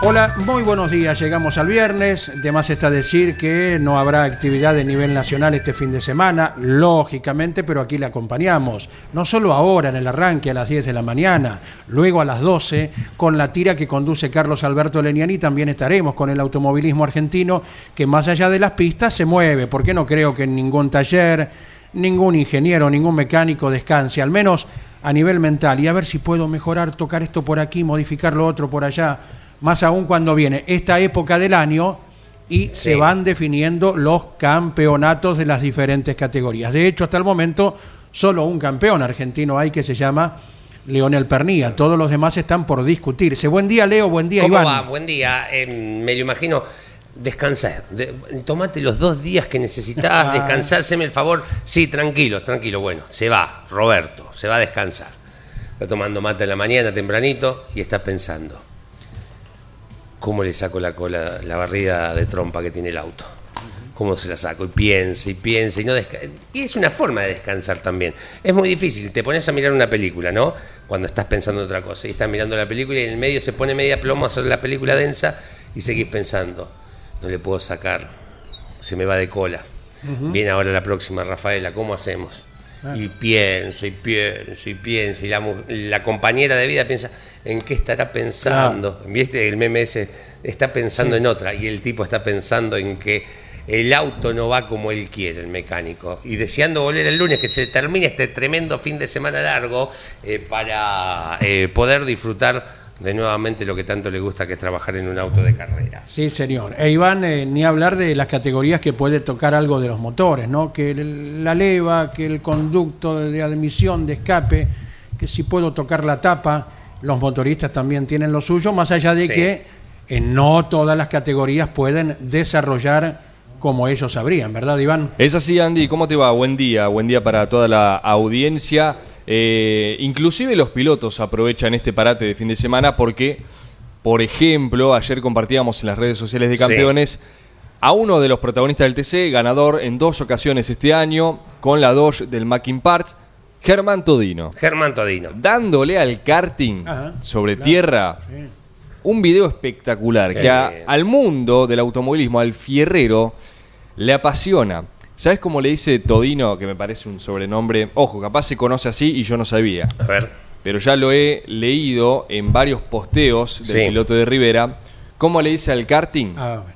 Hola, muy buenos días. Llegamos al viernes. Además está decir que no habrá actividad de nivel nacional este fin de semana, lógicamente, pero aquí le acompañamos. No solo ahora en el arranque a las 10 de la mañana, luego a las 12 con la tira que conduce Carlos Alberto Leniani también estaremos con el automovilismo argentino que más allá de las pistas se mueve, porque no creo que en ningún taller, ningún ingeniero, ningún mecánico descanse, al menos a nivel mental, y a ver si puedo mejorar, tocar esto por aquí, modificar lo otro por allá más aún cuando viene esta época del año y se van definiendo los campeonatos de las diferentes categorías. De hecho, hasta el momento, solo un campeón argentino hay que se llama Leonel Pernía. Todos los demás están por discutirse. Buen día, Leo. Buen día, ¿Cómo Iván. va? Buen día. Eh, me lo imagino. Descansar. De- tomate los dos días que necesitas, descansar, haceme el favor. Sí, tranquilo, tranquilo. Bueno, se va, Roberto, se va a descansar. Está tomando mate en la mañana tempranito y está pensando. ¿Cómo le saco la cola, la barrida de trompa que tiene el auto? ¿Cómo se la saco? Y piensa y piensa y no Y es una forma de descansar también. Es muy difícil. Te pones a mirar una película, ¿no? Cuando estás pensando en otra cosa. Y estás mirando la película y en el medio se pone media plomo a hacer la película densa y seguís pensando. No le puedo sacar. Se me va de cola. Viene ahora la próxima, Rafaela. ¿Cómo hacemos? Y pienso y pienso y pienso. Y la, la compañera de vida piensa, ¿en qué estará pensando? ¿Viste? El meme ese está pensando en otra y el tipo está pensando en que el auto no va como él quiere, el mecánico. Y deseando volver el lunes, que se termine este tremendo fin de semana largo eh, para eh, poder disfrutar de nuevamente lo que tanto le gusta, que es trabajar en un auto de carrera. Sí, señor. E Iván, eh, ni hablar de las categorías que puede tocar algo de los motores, ¿no? Que el- la leva, que el conducto de admisión, de escape, que si puedo tocar la tapa, los motoristas también tienen lo suyo, más allá de Sí. que en no todas las categorías pueden desarrollar como ellos sabrían, ¿verdad, Iván? Es así, Andy. ¿Cómo te va? Buen día. Buen día para toda la audiencia. Eh, inclusive los pilotos aprovechan este parate de fin de semana porque, por ejemplo, ayer compartíamos en las redes sociales de Sí. campeones a uno de los protagonistas del TC, ganador en dos ocasiones este año con la Dodge del Mackin Parts, Germán Todino. Germán Todino. Dándole al karting Ajá, sobre claro, tierra sí. Un video espectacular Qué que a- bien. al mundo del automovilismo, al fierrero, le apasiona. ¿Sabes cómo le dice Todino, que me parece un sobrenombre? Ojo, capaz se conoce así y yo no sabía. A ver. Pero ya lo he leído en varios posteos del Sí. piloto de Rivera. ¿Cómo le dice al karting? A ver,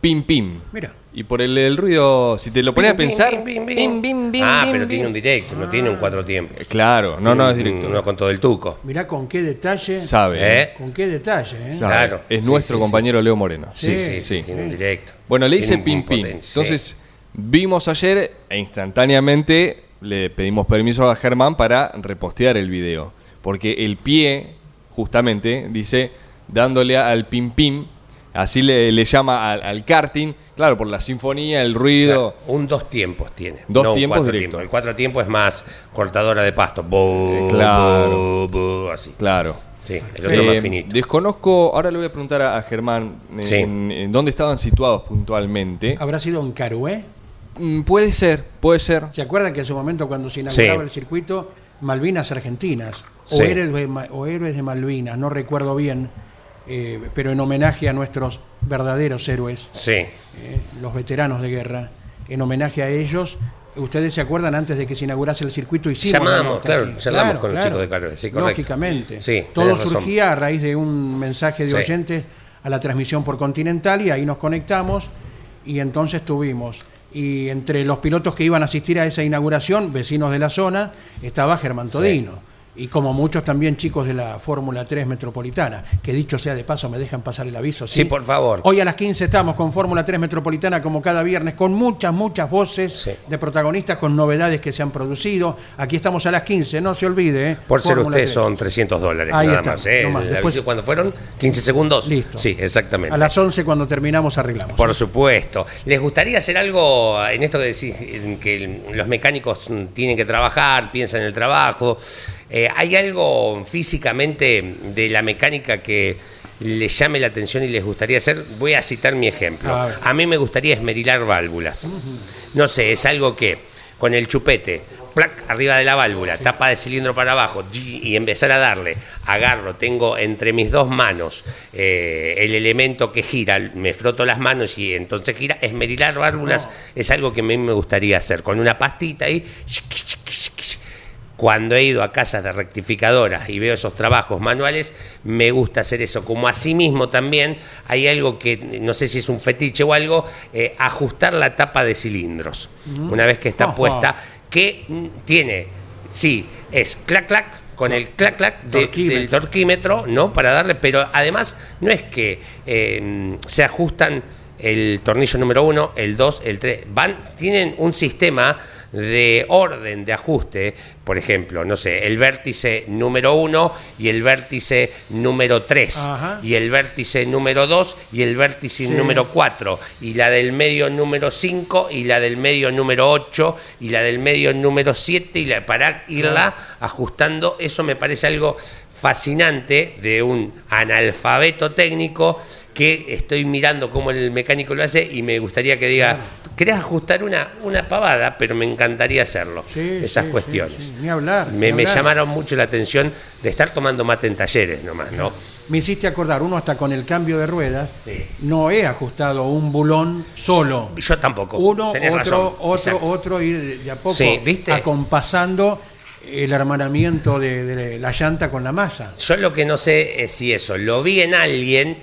Pim pim. mira. Y por el, el ruido, si te lo pones a pensar. bim, bim, bim. bim, bim, bim, ah, bim, pero bim. tiene un directo, no tiene un cuatro tiempos. Eh, Claro, no, no es directo. Uno con todo el tuco. Mirá con qué detalle. Sabe. ¿Eh? Con qué detalle, ¿eh? sabe. Claro. Es Sí, nuestro sí, compañero Leo Moreno. Sí, sí, Sí, sí, sí. tiene un directo. Bueno, le un pim pim. Entonces, vimos ayer e instantáneamente le pedimos permiso a Germán para repostear el video. Porque el pie, justamente, dice, dándole al pim pim, así le, le llama al, al karting, claro, por la sinfonía, el ruido. Un dos tiempos tiene. Dos no tiempos directo. tiempos. El cuatro tiempos es más cortadora de pasto. Bo, Eh, claro. bo, bo, así. Claro. Sí, el otro Eh, más finito. desconozco, ahora le voy a preguntar a, a Germán en, Sí. en dónde estaban situados puntualmente. ¿Habrá sido en Carué? Mm, puede ser, puede ser. ¿Se acuerdan que en su momento cuando se inauguraba Sí. el circuito, Malvinas Argentinas, o, Sí. héroes o héroes de Malvinas, no recuerdo bien, eh, pero en homenaje a nuestros verdaderos héroes, Sí. eh, los veteranos de guerra, en homenaje a ellos, ustedes se acuerdan antes de que se inaugurase el circuito hicimos la Llamamos, claro, charlamos con los chicos de sí, correcto. Lógicamente. Sí, Todo razón. surgía a raíz de un mensaje de Sí. oyentes a la transmisión por Continental y ahí nos conectamos y entonces tuvimos. Y entre los pilotos que iban a asistir a esa inauguración, vecinos de la zona, estaba Germán Todino. Y como muchos también chicos de la Fórmula 3 Metropolitana, que dicho sea de paso, me dejan pasar el aviso. Sí, por favor. Hoy a las 15 estamos con Fórmula 3 Metropolitana como cada viernes, con muchas, muchas voces Sí. de protagonistas, con novedades que se han producido. Aquí estamos a las 15, no se olvide. ¿eh? Por ser 3. son 300 dólares Ahí nada está, más. ¿eh? no más. El Después- aviso, ¿Cuándo fueron? 15 segundos. Listo. Sí, exactamente. A las 11 cuando terminamos arreglamos. Por supuesto. ¿Les gustaría hacer algo en esto que decís, que los mecánicos tienen que trabajar, piensan en el trabajo? Eh, ¿Hay algo físicamente de la mecánica que les llame la atención y les gustaría hacer? Voy a citar mi ejemplo. A mí me gustaría esmerilar válvulas. No sé, es algo que con el chupete, plac, arriba de la válvula, tapa de cilindro para abajo y y empezar a darle, agarro, tengo entre mis dos manos eh, el elemento que gira, me froto las manos y entonces gira, esmerilar válvulas es algo que a mí me gustaría hacer, con una pastita ahí. Cuando he ido a casas de rectificadoras y veo esos trabajos manuales, me gusta hacer eso. Como asimismo también hay algo que, no sé si es un fetiche o algo, eh, ajustar la tapa de cilindros. Una vez que está Ajá. puesta, que mm, tiene, sí, es clac clac con el clac clac de- del torquímetro, ¿no? Para darle, pero además no es que eh, se ajustan el tornillo número uno, el 2, el 3, van, tienen un sistema de orden de ajuste, por ejemplo, no sé, el vértice número 1 y el vértice número 3, Ajá. y el vértice número 2 y el vértice número 4, y la del medio número 5 y la del medio número 8 y la del medio número 7 y la, para irla ajustando, eso me parece algo fascinante de un analfabeto técnico que estoy mirando cómo el mecánico lo hace y me gustaría que diga, querés ajustar una, una pavada, pero me encantaría hacerlo. Sí, Esas sí, cuestiones. sí. Ni hablar, Me, ni me hablar. llamaron mucho la atención de estar tomando mate en talleres nomás, ¿no? Me hiciste acordar, uno hasta con el cambio de ruedas, no he ajustado un bulón solo. Yo tampoco. Uno, Tenés otro, razón. otro, Exacto. otro, y de a poco ¿viste? acompasando el hermanamiento de, de la llanta con la masa. Yo lo que no sé es si eso lo vi en alguien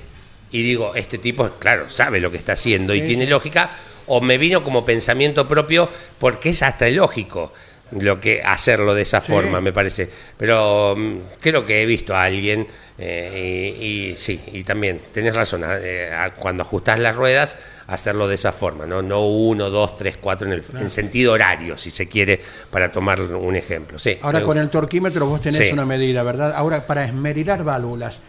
y digo, este tipo, claro, sabe lo que está haciendo y Sí, tiene lógica, o me vino como pensamiento propio porque es hasta lógico lo que hacerlo de esa Sí. forma, me parece. Pero mm, creo que he visto a alguien eh, y, y sí, y también tenés razón, eh, a- cuando ajustás las ruedas, hacerlo de esa forma, no, no uno, dos, tres, cuatro en, el, en sentido horario, si se quiere, para tomar un ejemplo. Sí, Ahora con el torquímetro vos tenés Sí. una medida, ¿verdad? Ahora para esmerilar válvulas,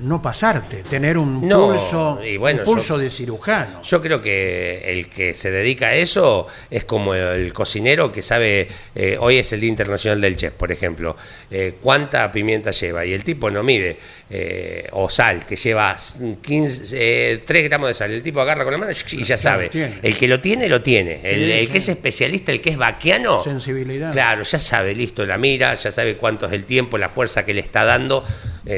no pasarte, tener un No, pulso, y bueno, un pulso yo- de cirujano. Yo creo que el que se dedica a eso es como el cocinero que sabe, eh, hoy es el Día Internacional del Chef, por ejemplo, eh, cuánta pimienta lleva y el tipo no mide, eh, o sal, que lleva 15, eh, 3 gramos de sal, el tipo agarra con la mano y ya sabe. tiene. El que lo tiene, lo tiene. El, Sí, el sí. que es especialista, el que es vaquiano, Sensibilidad. Claro, ya sabe, listo, la mira, ya sabe cuánto es el tiempo, la fuerza que le está dando,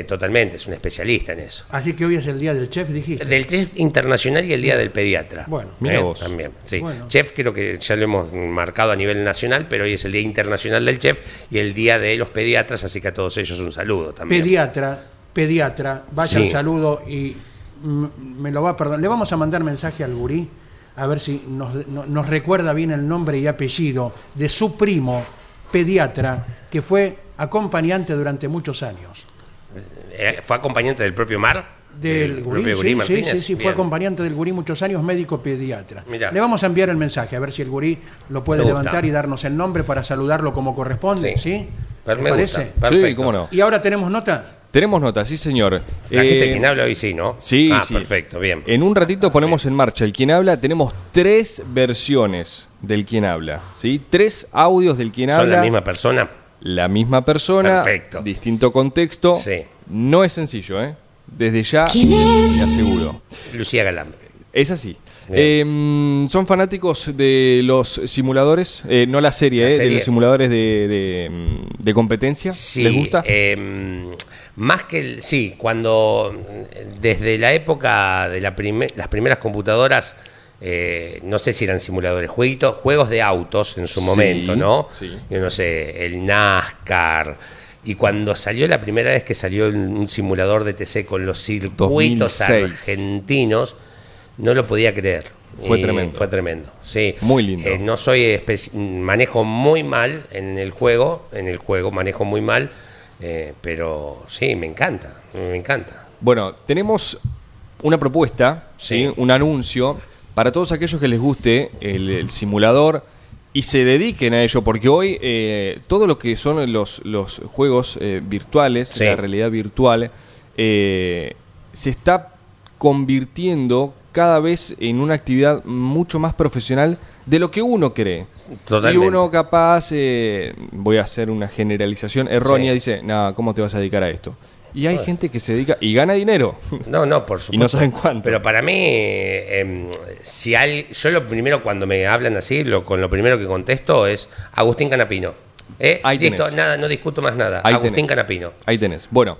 totalmente, es un especialista en eso. Así que hoy es el día del chef, dijiste. Del chef internacional y el día del pediatra. Bueno. Mira Eh, vos. También, sí. Bueno. Chef creo que ya lo hemos marcado a nivel nacional, pero hoy es el Día Internacional del Chef y el Día de los Pediatras, así que a todos ellos un saludo también. Pediatra, pediatra, vaya Sí. el saludo y me lo va a perdonar. Le vamos a mandar mensaje al gurí, a ver si nos, no- nos recuerda bien el nombre y apellido de su primo, pediatra, que fue acompañante durante muchos años. Eh, ¿Fue acompañante del propio Mar? Del gurí, sí, Gurí sí, Martínez. sí, sí, fue acompañante del gurí muchos años, médico pediatra. Mirá. Le vamos a enviar el mensaje, a ver si el gurí lo puede levantar y darnos el nombre para saludarlo como corresponde, ¿sí? Sí. ¿Le Me gusta. parece? Perfecto. Sí, cómo no. Y ahora tenemos nota. Tenemos nota, sí señor. ¿Trajiste Eh, quien habla hoy? Sí, ¿no? Sí, Ah, sí. perfecto, bien. En un ratito ponemos en marcha el quien habla. Tenemos tres versiones del quien habla. ¿sí? Tres audios del quien ¿Son habla. la misma persona? La misma persona. Perfecto. Distinto contexto. Sí. No es sencillo, ¿eh? Desde ya ¿Quién es? me aseguro. Lucía Galán. Es así. Eh, son fanáticos de los simuladores, eh, no la serie, La eh, de los simuladores de, de, mm, de competencia. Sí, ¿Les gusta? eh, más que el, sí, cuando mm, desde la época de la prime- las primeras computadoras eh, no sé si eran simuladores, jueguitos, juegos de autos en su Sí, momento, ¿no? sí. Yo no sé, el NASCAR. Y cuando salió la primera vez que salió un simulador de TC con los circuitos 2006. argentinos, no lo podía creer. Fue Y tremendo. Fue tremendo, sí. Muy lindo. Eh, no soy manejo muy mal en el juego, en el juego manejo muy mal, eh, pero sí, me encanta, me encanta. Bueno, tenemos una propuesta, ¿sí? Sí. un anuncio para todos aquellos que les guste el, el simulador y se dediquen a ello, porque hoy eh, todo lo que son los, los juegos eh, virtuales, Sí. la realidad virtual, eh, se está convirtiendo cada vez en una actividad mucho más profesional de lo que uno cree. Totalmente. Y uno capaz, eh, voy a hacer una generalización errónea, Sí. dice, no, ¿cómo te vas a dedicar a esto? Y hay Bueno. gente que se dedica y gana dinero. No, no, por supuesto. Y no saben cuánto. Pero para mí, eh, em, si hay, yo lo primero cuando me hablan así, lo, con lo primero que contesto es Agustín Canapino. ¿Eh? Ahí Listo, tenés. nada, no discuto más nada. Ahí Agustín tenés. Canapino. Ahí tenés. Bueno,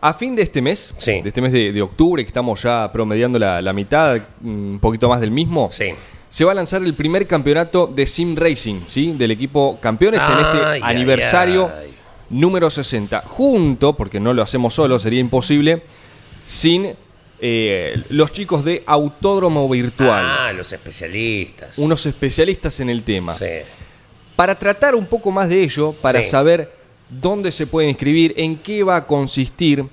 a fin de este mes, Sí. de este mes de, de octubre, que estamos ya promediando la, la mitad, un poquito más del mismo, Sí. se va a lanzar el primer campeonato de Sim Racing, ¿sí? Del equipo campeones en este ay, aniversario ay. Número 60. Junto, porque no lo hacemos solo, sería imposible, sin eh, los chicos de Autódromo Virtual. Ah, los especialistas. Unos especialistas en el tema. Sí. Para tratar un poco más de ello, para Sí. saber dónde se puede inscribir, en qué va a consistir,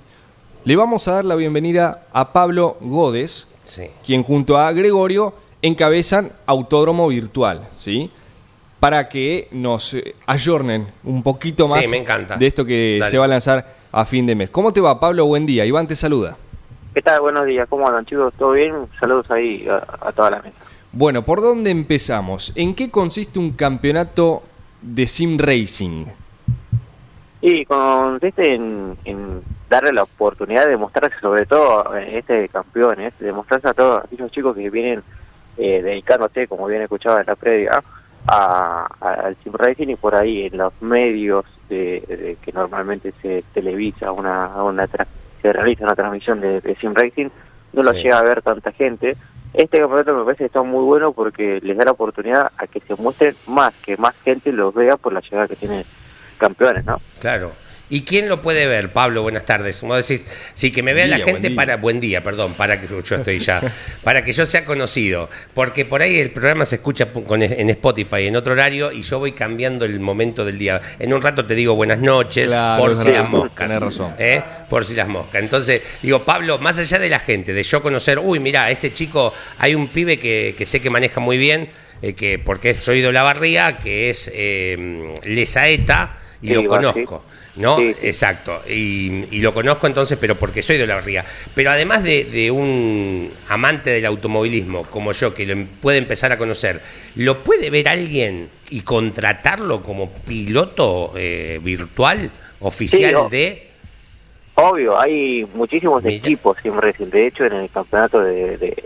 le vamos a dar la bienvenida a Pablo Godes, Sí. quien junto a Gregorio encabezan Autódromo Virtual, ¿sí? Para que nos eh, ayornen un poquito Sí, más me encanta. de esto que Dale. se va a lanzar a fin de mes. ¿Cómo te va, Pablo? Buen día. Iván te saluda. ¿Qué tal? Buenos días, ¿cómo andan chicos? ¿Todo bien? Saludos ahí a, a toda la mesa. Bueno, ¿por dónde empezamos? ¿En qué consiste un campeonato de sim racing? Y consiste en, en darle la oportunidad de mostrarse, sobre todo en este campeones, de mostrarse a todos aquellos chicos que vienen eh, dedicándose, como bien escuchaba en la previa, a, a- al sim racing y por ahí en los medios de, de que normalmente se televisa una, una tra- se realiza una transmisión de, de sim racing, no lo Sí. llega a ver tanta gente. Este campeonato me parece que está muy bueno porque les da la oportunidad a que se muestren más, que más gente los vea por la llegada que tienen campeones, ¿no? Claro. ¿Y quién lo puede ver, Pablo? Buenas tardes. Como decís, sí, que me vea la gente buen para. Buen día, perdón, para que yo estoy ya. para que yo sea conocido. Porque por ahí el programa se escucha con- en Spotify en otro horario y yo voy cambiando el momento del día. En un rato te digo buenas noches, Claro, por si las moscas. tenés razón. ¿eh? Por si las moscas. Entonces, digo, Pablo, más allá de la gente, de yo conocer, uy, mira, este chico, hay un pibe que, que sé que maneja muy bien, eh, que porque soy de la barría, que es eh, Lesaeta, y Sí, lo conozco. ¿No? Sí, sí. Exacto. Y, y lo conozco entonces, pero porque soy de la barría. Pero además de, de un amante del automovilismo como yo, que lo em- puede empezar a conocer, ¿lo puede ver alguien y contratarlo como piloto eh, virtual oficial Sí, de... Obvio, hay muchísimos Mira. equipos racing. De hecho, en el campeonato de, de,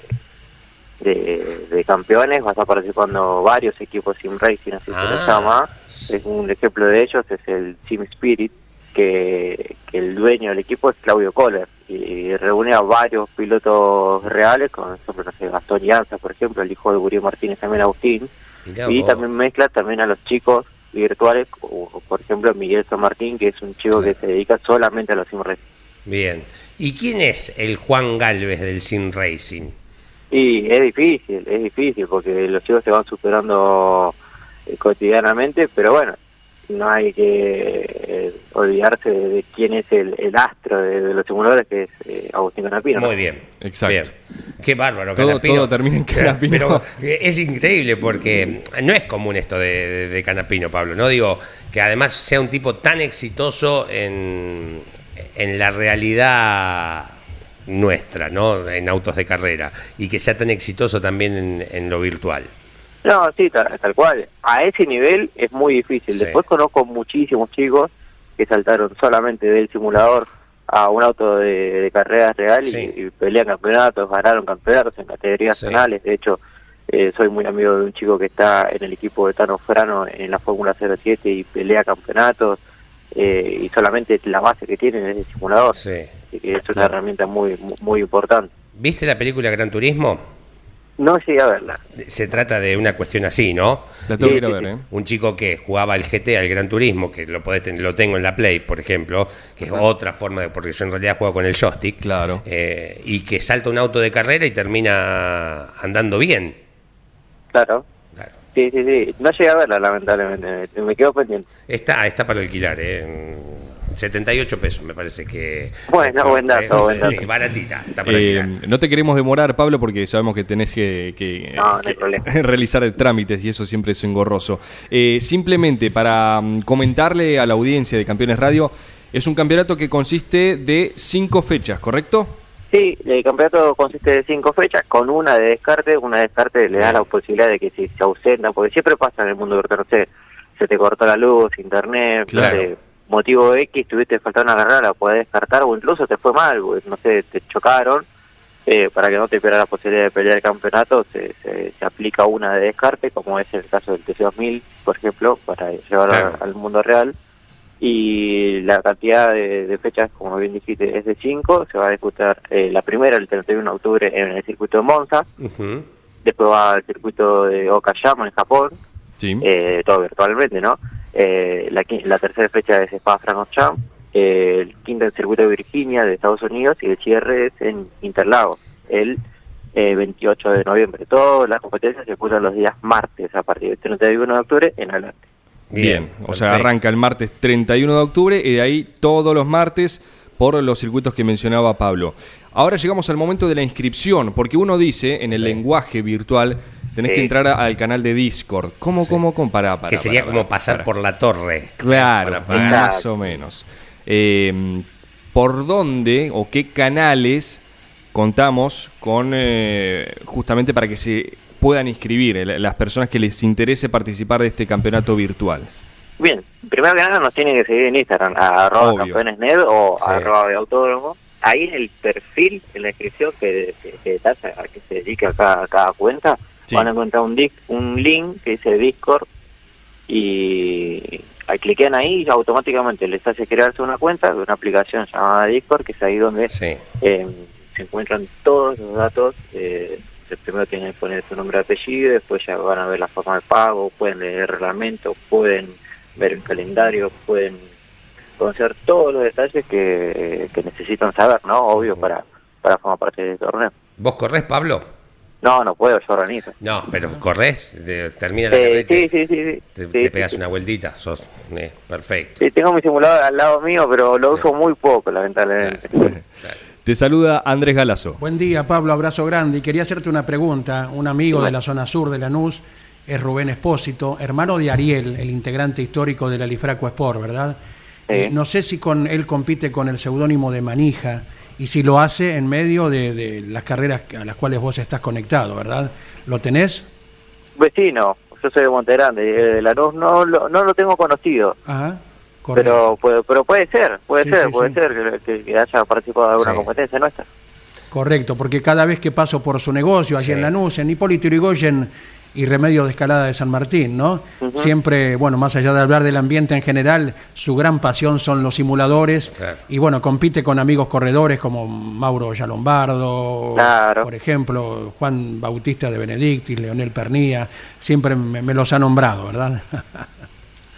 de- de campeones vas a participando varios equipos sim racing, así se Ah, les llama. Es un ejemplo de ellos es el Sim Spirit, que, que el dueño del equipo es Claudio Kohler y, reúne a varios pilotos reales, como ejemplo, no sé, Gastón Llanza, por ejemplo, el hijo de Uriel Martínez, también Agustín, Mirá y vos. también mezcla también a los chicos virtuales, o, o, por ejemplo Miguel San Martín, que es un chico Claro. que se dedica solamente a los sim racing. Bien. ¿Y quién es el Juan Galvez del Sim Racing? Y es difícil, es difícil, porque los chicos se van superando eh, cotidianamente, pero bueno, no hay que eh, olvidarse de, de quién es el, el astro de, de los simuladores, que es eh, Agustín Canapino. ¿no? Muy bien. Exacto. Bien. Qué bárbaro, Todo- Canapino. todo termina en Canapino. Pero es increíble porque no es común esto de, de- de Canapino, Pablo. No digo que además sea un tipo tan exitoso en, en la realidad nuestra, ¿no? En autos de carrera. Y que sea tan exitoso también en, en lo virtual. No, sí, tal, tal cual. A ese nivel es muy difícil. Sí. Después conozco muchísimos chicos que saltaron solamente del simulador a un auto de, de carreras real y- Sí. y, pelean campeonatos, ganaron campeonatos en categorías Sí. zonales. De hecho, eh, soy muy amigo de un chico que está en el equipo de Tano Frano en la Fórmula 07 y pelea campeonatos. eh, y solamente la base que tienen es el simulador. Sí. Así que es una herramienta muy, muy, importante. ¿Viste la película Gran Turismo? No llegué a verla. Se trata de una cuestión así, ¿no? La tengo que ir a ver. ¿eh? Un chico que jugaba al GT, al Gran Turismo, que lo podés ten- lo tengo en la Play, por ejemplo, que es otra forma de, porque yo en realidad juego con el joystick, Claro. eh, y que salta un auto de carrera y termina andando bien. Claro. Claro. Sí, sí, sí. No llegué a verla, lamentablemente. Me, me quedo pendiente. Está, está para alquilar, ¿eh? 78 pesos, me parece que. Bueno, buen dato, buen dato. Sí, baratita, está Eh, no te queremos demorar, Pablo, porque sabemos que tenés que, que- No, que problema. realizar trámites y eso siempre es engorroso. Eh, simplemente para mm, comentarle a la audiencia de Campeones Radio, es un campeonato que consiste de cinco fechas, ¿correcto? Sí, el campeonato consiste de cinco fechas, con una de descarte. Una de descarte le da la posibilidad de que si se ausenta, porque siempre pasa en el mundo virtual, no sé, se te cortó la luz, internet, no Claro. sé, motivo X, tuviste faltando una carrera, la podés descartar, o incluso te fue mal, pues, no sé, te chocaron. eh, para que no te pierda la posibilidad de pelear el campeonato, se, se, se aplica una de descarte, como es el caso del TC2000, por ejemplo, para llevarlo Claro. al mundo real y la cantidad de, de fechas, como bien dijiste, es de 5. Se va a disputar eh, la primera el 31 de octubre en el circuito de Monza, Ujú. después va al circuito de Okayama en Japón, Sí. eh, todo virtualmente, ¿no? Eh, la, tercera fecha es Spa-Francorchamps, eh, el quinto el circuito de Virginia de Estados Unidos y el cierre es en Interlagos, el eh, 28 de noviembre. Todas las competencias se disputan los días martes a partir del 31 de octubre en adelante. Bien, o sea, arranca el martes 31 de octubre y de ahí todos los martes por los circuitos que mencionaba Pablo. Ahora llegamos al momento de la inscripción, porque uno dice en el Sí. lenguaje virtual, tenés que Sí. entrar a- al canal de Discord. ¿Cómo, cómo, cómo? Pará, pará, que sería pará, como pará, pasar pará. por la torre. Claro, Para más o menos. Eh, ¿Por dónde o qué canales contamos con eh, justamente para que se puedan inscribir eh, las personas que les interese participar de este campeonato virtual? Bien, primero que nada nos tienen que seguir en Instagram, a arroba Obvio. campeonesnet o Sí. a arroba de autódromo. Ahí en el perfil, en la descripción que, que, que detalla a qué se dedica cada, cada cuenta, Sí. van a encontrar un, un link que dice Discord y ahí cliquean ahí y automáticamente les hace crearse una cuenta de una aplicación llamada Discord, que es ahí donde Sí. eh, se encuentran todos los datos. Eh, primero tienen que poner su nombre y apellido, después ya van a ver la forma de pago, pueden leer el reglamento, pueden ver el calendario, pueden conocer todos los detalles que, que necesitan saber, ¿no? Obvio, para, para formar parte del torneo. ¿Vos corres, Pablo? No, no puedo, yo organizo. No, pero corres, termina la Eh, carrera sí, sí, sí, sí. te- Sí, te sí, pegas sí. una vueltita, sos eh, perfecto. Sí, tengo mi simulador al lado mío, pero lo uso muy poco, lamentablemente. Te saluda Andrés Galazo. Buen día, Pablo, abrazo grande. Y quería hacerte una pregunta. Un amigo de la zona sur de Lanús es Rubén Espósito, hermano de Ariel, el integrante histórico de la Lifraco Sport, ¿verdad? Sí. Eh, no sé si con él compite con el seudónimo de Manija y si lo hace en medio de, de las carreras a las cuales vos estás conectado, ¿verdad? ¿Lo tenés? Vecino, yo soy de Montegrande, eh, de Lanús no, lo- no lo tengo conocido. Ajá. correcto. Pero, pero puede ser, puede Sí, ser, sí, puede sí. ser que, haya participado de alguna competencia nuestra. Correcto, porque cada vez que paso por su negocio allí en Lanús, en Hipólito Yrigoyen y Remedio de Escalada de San Martín, ¿no? Siempre, bueno, más allá de hablar del ambiente en general, su gran pasión son los simuladores Claro. y bueno, compite con amigos corredores como Mauro Yalombardo, Claro. por ejemplo, Juan Bautista de Benedictis, Leonel Pernía, siempre me, me los ha nombrado, ¿verdad?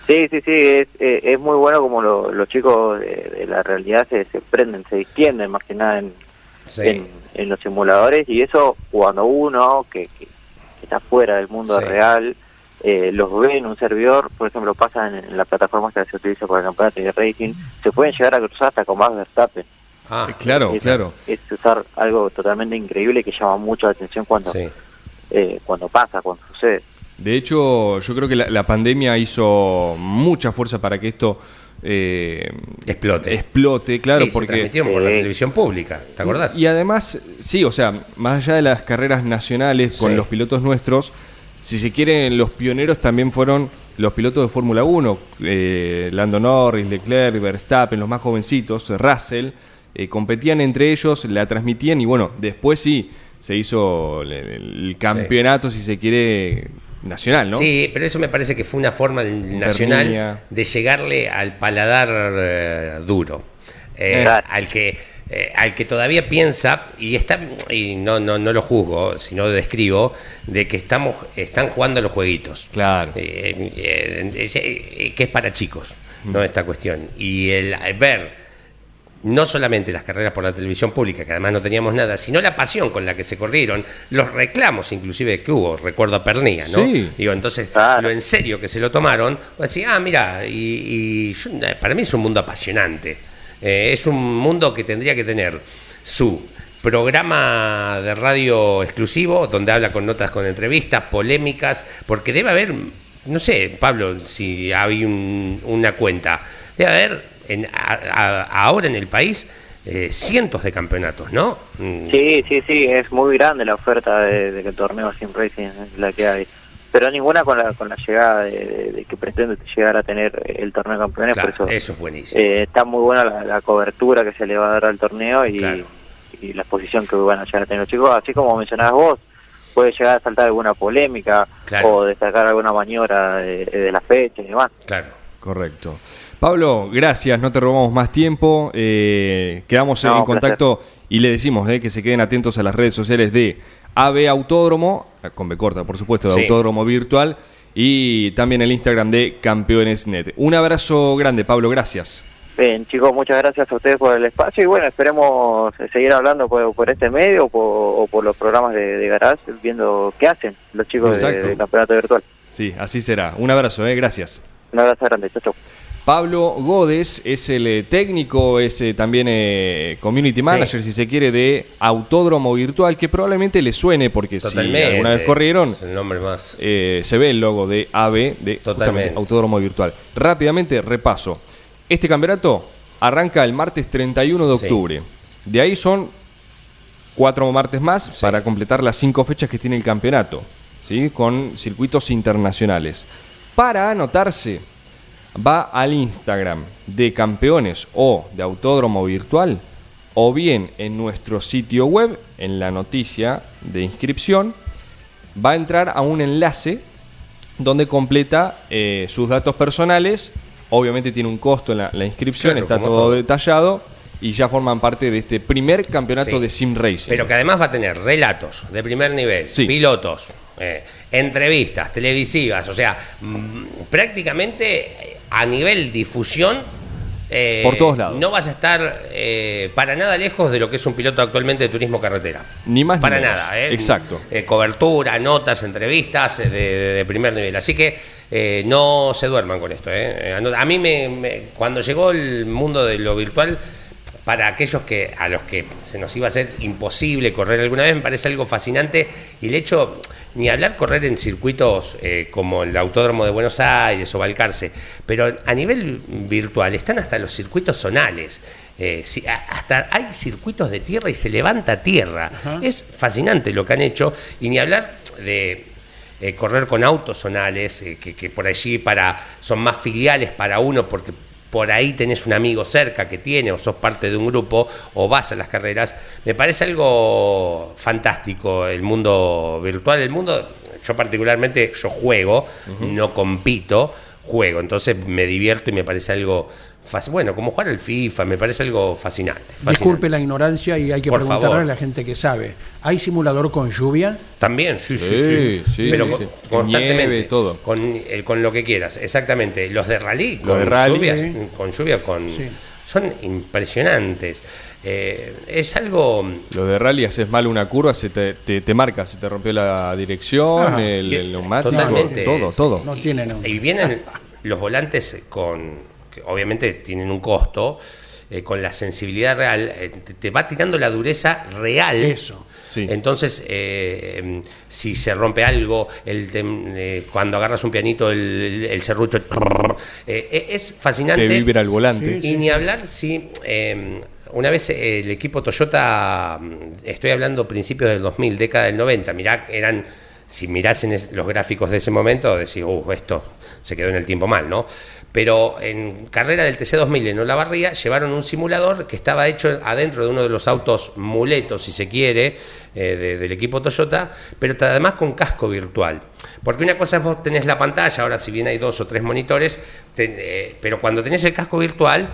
Sí, sí, sí, es, eh, es muy bueno como lo- los chicos de, de la realidad se, se prenden, se distienden más que nada en, Sí. en, en los simuladores y eso cuando uno que, que- que está fuera del mundo Sí. real eh, los ve en un servidor, por ejemplo, pasan en, la plataforma que se utiliza para el campeonato de racing, se pueden llegar a cruzar hasta con más Verstappen. Ah, Claro, es, claro. Es usar algo totalmente increíble que llama mucho la atención cuando, sí. eh, cuando pasa, cuando sucede. De hecho, yo creo que la, la pandemia hizo mucha fuerza para que esto eh, Explote. explote, claro, Sí, se porque transmitieron por la televisión pública, ¿te acordás? Y además, sí, o sea, más allá de las carreras nacionales con Sí. los pilotos nuestros, si se quieren, los pioneros también fueron los pilotos de Fórmula 1, eh, Lando Norris, Leclerc, Verstappen, los más jovencitos, Russell, eh, competían entre ellos, la transmitían y bueno, después sí se hizo el, el campeonato, si se quiere, nacional, ¿no? Sí, pero eso me parece que fue una forma del nacional de llegarle al paladar eh, duro. Eh, Claro. Al que eh, al que todavía piensa, y está y no, no, no lo juzgo, sino describo, de que estamos están jugando los jueguitos. Claro. Eh, eh, eh, que es para chicos, no esta cuestión. Y el ver no solamente las carreras por la televisión pública, que además no teníamos nada, sino la pasión con la que se corrieron, los reclamos inclusive que hubo, recuerdo a Pernía, ¿no? Sí. Digo, entonces, Claro. lo en serio que se lo tomaron, pues decir, ah, mira, y, y yo- para mí es un mundo apasionante. Eh, es un mundo que tendría que tener su programa de radio exclusivo, donde habla con notas con entrevistas, polémicas, porque debe haber, no sé, Pablo, si hay un- una cuenta, debe haber en- a- a- ahora en el país eh, cientos de campeonatos, ¿no? Mm, Sí, sí, sí, es muy grande la oferta de, de que el torneo Sim Racing la que hay. Pero ninguna con la, con la llegada de, de- de que pretende llegar a tener el torneo de campeones, claro, por eso eso es buenísimo. eh, está muy buena la, la cobertura que se le va a dar al torneo y, Claro. y la exposición que van a llegar a tener los chicos. Así como mencionabas vos, puede llegar a saltar alguna polémica Claro. o destacar alguna maniobra de, de la fecha y demás. claro. Correcto. Pablo, gracias, no te robamos más tiempo. eh, quedamos No, en contacto y le decimos eh, que se queden atentos a las redes sociales de AB Autódromo, eh, con B corta, por supuesto, de Sí. Autódromo Virtual, y también el Instagram de Campeones.net. Un abrazo grande, Pablo, gracias. Bien, chicos, muchas gracias a ustedes por el espacio y bueno, esperemos seguir hablando por, por este medio o por, o por los programas de, de Garage, viendo qué hacen los chicos de- del campeonato virtual. Sí, así será. Un abrazo, eh, gracias. Un abrazo grande, chau, chau. Pablo Godes es el eh, técnico, es eh, también eh, community manager, si se quiere, de Autódromo Virtual, que probablemente le suene porque si alguna vez corrieron, Es el nombre más. eh, se ve el logo de AB, de Autódromo Virtual. Rápidamente, repaso. Este campeonato arranca el martes 31 de Sí. octubre. De ahí son cuatro martes más para completar las cinco fechas que tiene el campeonato, ¿sí? con circuitos internacionales. Para anotarse, va al Instagram de campeones o de Autódromo Virtual, o bien en nuestro sitio web, en la noticia de inscripción, va a entrar a un enlace donde completa eh, sus datos personales. Obviamente tiene un costo en la, la inscripción, Claro, está todo, todo. detallado y ya forman parte de este primer campeonato Sí. de Sim Racing. Pero que además va a tener relatos de primer nivel, Sí. pilotos, eh, entrevistas televisivas, o sea, mm, prácticamente a nivel difusión. eh, Por todos lados. No vas a estar eh, para nada lejos de lo que es un piloto actualmente de turismo carretera. Ni más ni Para menos. nada, ¿eh? Exacto. Eh, cobertura, notas, entrevistas de, primer nivel. Así que no se duerman con esto. A mí, me, me- cuando llegó el mundo de lo virtual, para aquellos que a los que se nos iba a hacer imposible correr alguna vez, me parece algo fascinante. Y el hecho, ni hablar correr en circuitos eh, como el Autódromo de Buenos Aires o Balcarce, pero a nivel virtual están hasta los circuitos zonales. Eh, a- hasta hay circuitos de tierra y se levanta tierra. Es fascinante lo que han hecho. Y ni hablar de eh, correr con autos zonales, eh, que, que por allí para, son más filiales para uno porque por ahí tenés un amigo cerca que tiene o sos parte de un grupo o vas a las carreras. Me parece algo fantástico el mundo virtual, el mundo, yo particularmente, yo juego, no compito, juego, entonces me divierto y me parece algo, bueno, como jugar al FIFA, me parece algo fascinante. fascinante. Disculpe la ignorancia y hay que Por preguntarle favor. a la gente que sabe. ¿Hay simulador con lluvia? También, sí, sí, Sí, sí. sí, Pero sí, con- sí. constantemente. Nieve, todo. Con, eh, con lo que quieras, exactamente. Los de rally, Los con de rally, lluvia, sí. con lluvia, con, Sí. son impresionantes. Eh, es algo. Los de rally haces mal una curva, se te, te, te marca, se te rompió la dirección, Ah, el, y- el neumático, totalmente. todo, todo. No tienen. un- Y vienen los volantes con. Que obviamente tienen un costo. eh, con la sensibilidad real, eh, te, te va tirando la dureza real. Eso. Sí. Entonces, eh, em, si se rompe algo, el tem- eh, cuando agarras un pianito, el, el- el serrucho, eh, es fascinante. Te vibra el volante. Sí, Y ni hablar si eh, una vez el equipo Toyota, mm, estoy hablando principios del 2000, década del 90, mirá, eran, si mirasen es- los gráficos de ese momento, decís, uh, esto se quedó en el tiempo mal, ¿no? Pero en carrera del TC2000 en Olavarría llevaron un simulador que estaba hecho adentro de uno de los autos muletos, si se quiere, eh, de- del equipo Toyota, pero además con casco virtual. Porque una cosa es vos tenés la pantalla, ahora si bien hay dos o tres monitores, eh, pero cuando tenés el casco virtual,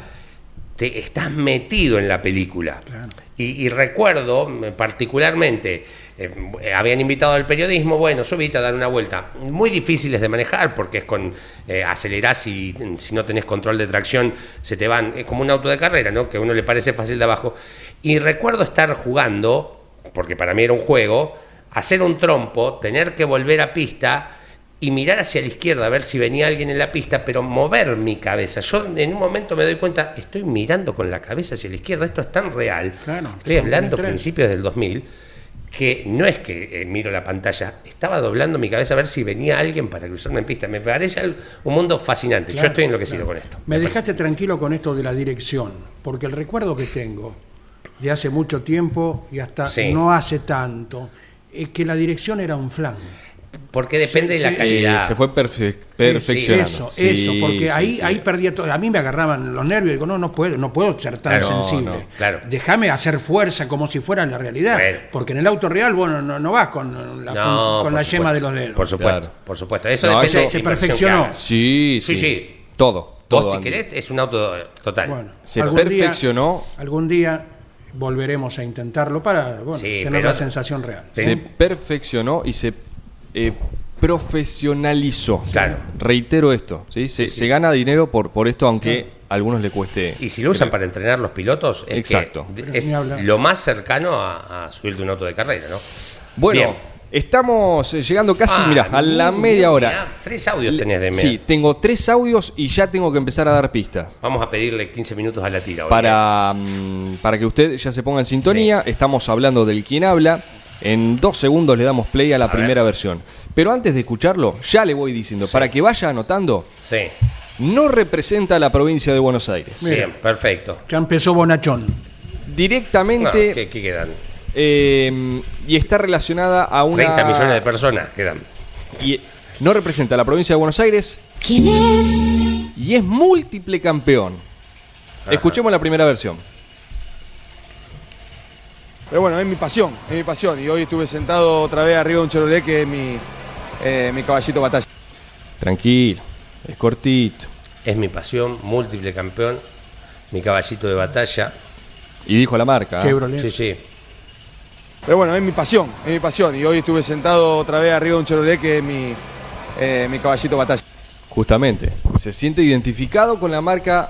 te estás metido en la película. Claro. Y, y recuerdo eh, particularmente, eh, habían invitado al periodismo, bueno, subite a dar una vuelta. Muy difíciles de manejar porque es con, eh, acelerás y mm, si no tenés control de tracción se te van, es como un auto de carrera, ¿no? Que a uno le parece fácil de abajo. Y recuerdo estar jugando, porque para mí era un juego, hacer un trompo, tener que volver a pista y mirar hacia la izquierda a ver si venía alguien en la pista, pero mover mi cabeza. Yo en un momento me doy cuenta, estoy mirando con la cabeza hacia la izquierda, esto es tan real. Claro, estoy hablando principios del 2000 que no es que eh, miro la pantalla, estaba doblando mi cabeza a ver si venía alguien para cruzarme en pista. Me parece un mundo fascinante. Yo estoy enloquecido claro. con esto. Me dejaste tranquilo con esto de la dirección, porque el recuerdo que tengo de hace mucho tiempo y hasta Sí. no hace tanto, es que la dirección era un flan. Porque depende Sí, de la sí, calidad. se fue perfe- perfeccionando. Eso, Sí, eso, porque sí, ahí, sí. ahí perdía todo. A mí me agarraban los nervios y digo, no, no puedo, no puedo ser tan Claro, sensible. no, claro. Déjame hacer fuerza como si fuera la realidad. Bueno. Porque en el auto real, bueno, no, no vas con la, No, con, la yema de los dedos. Por supuesto, Claro. por supuesto. Eso No, depende eso- de la Se perfeccionó. Sí, Sí, sí. sí. Todo. todo Vos, si querés, es un auto total. Bueno, Se algún día- perfeccionó. algún día volveremos a intentarlo para bueno, Sí, tener pero- la sensación real. Sí. Se perfeccionó y se eh, profesionalizó. Claro. Reitero esto, ¿sí? Se, se gana dinero por, por esto, aunque a algunos le cueste. Y si lo usan para entrenar los pilotos, es, Exacto. que es lo más cercano a, a subirte un auto de carrera, ¿no? Bueno, Bien. estamos eh, llegando casi, Ah, mira, a la mirá, media hora. mirá, tres audios tenés de media. Sí, tengo tres audios y ya tengo que empezar a dar pistas. Vamos a pedirle 15 minutos a la tira. hoy, ¿eh? Para, mm, para que usted ya se ponga en sintonía, estamos hablando del quien habla. En dos segundos le damos play a la A primera ver. versión. Pero antes de escucharlo, ya le voy diciendo, para que vaya anotando, Sí, no representa a la provincia de Buenos Aires. Bien, perfecto. Ya empezó Bonachón. No, Directamente ¿qué, qué quedan? eh, y está relacionada a una... 30 millones de personas quedan. y no representa a la provincia de Buenos Aires ¿Quién es? y es múltiple campeón. Escuchemos la primera versión. Pero bueno, es mi pasión, es mi pasión. Y hoy estuve sentado otra vez arriba de un Chevrolet que es mi, eh, mi caballito batalla. Tranquilo, es cortito. Es mi pasión, múltiple campeón, mi caballito de batalla. Y dijo la marca. ¿eh? Chevrolet. Sí, sí. Pero bueno, es mi pasión, es mi pasión. Y hoy estuve sentado otra vez arriba de un Chevrolet que es mi, eh, mi caballito batalla. Justamente, se siente identificado con la marca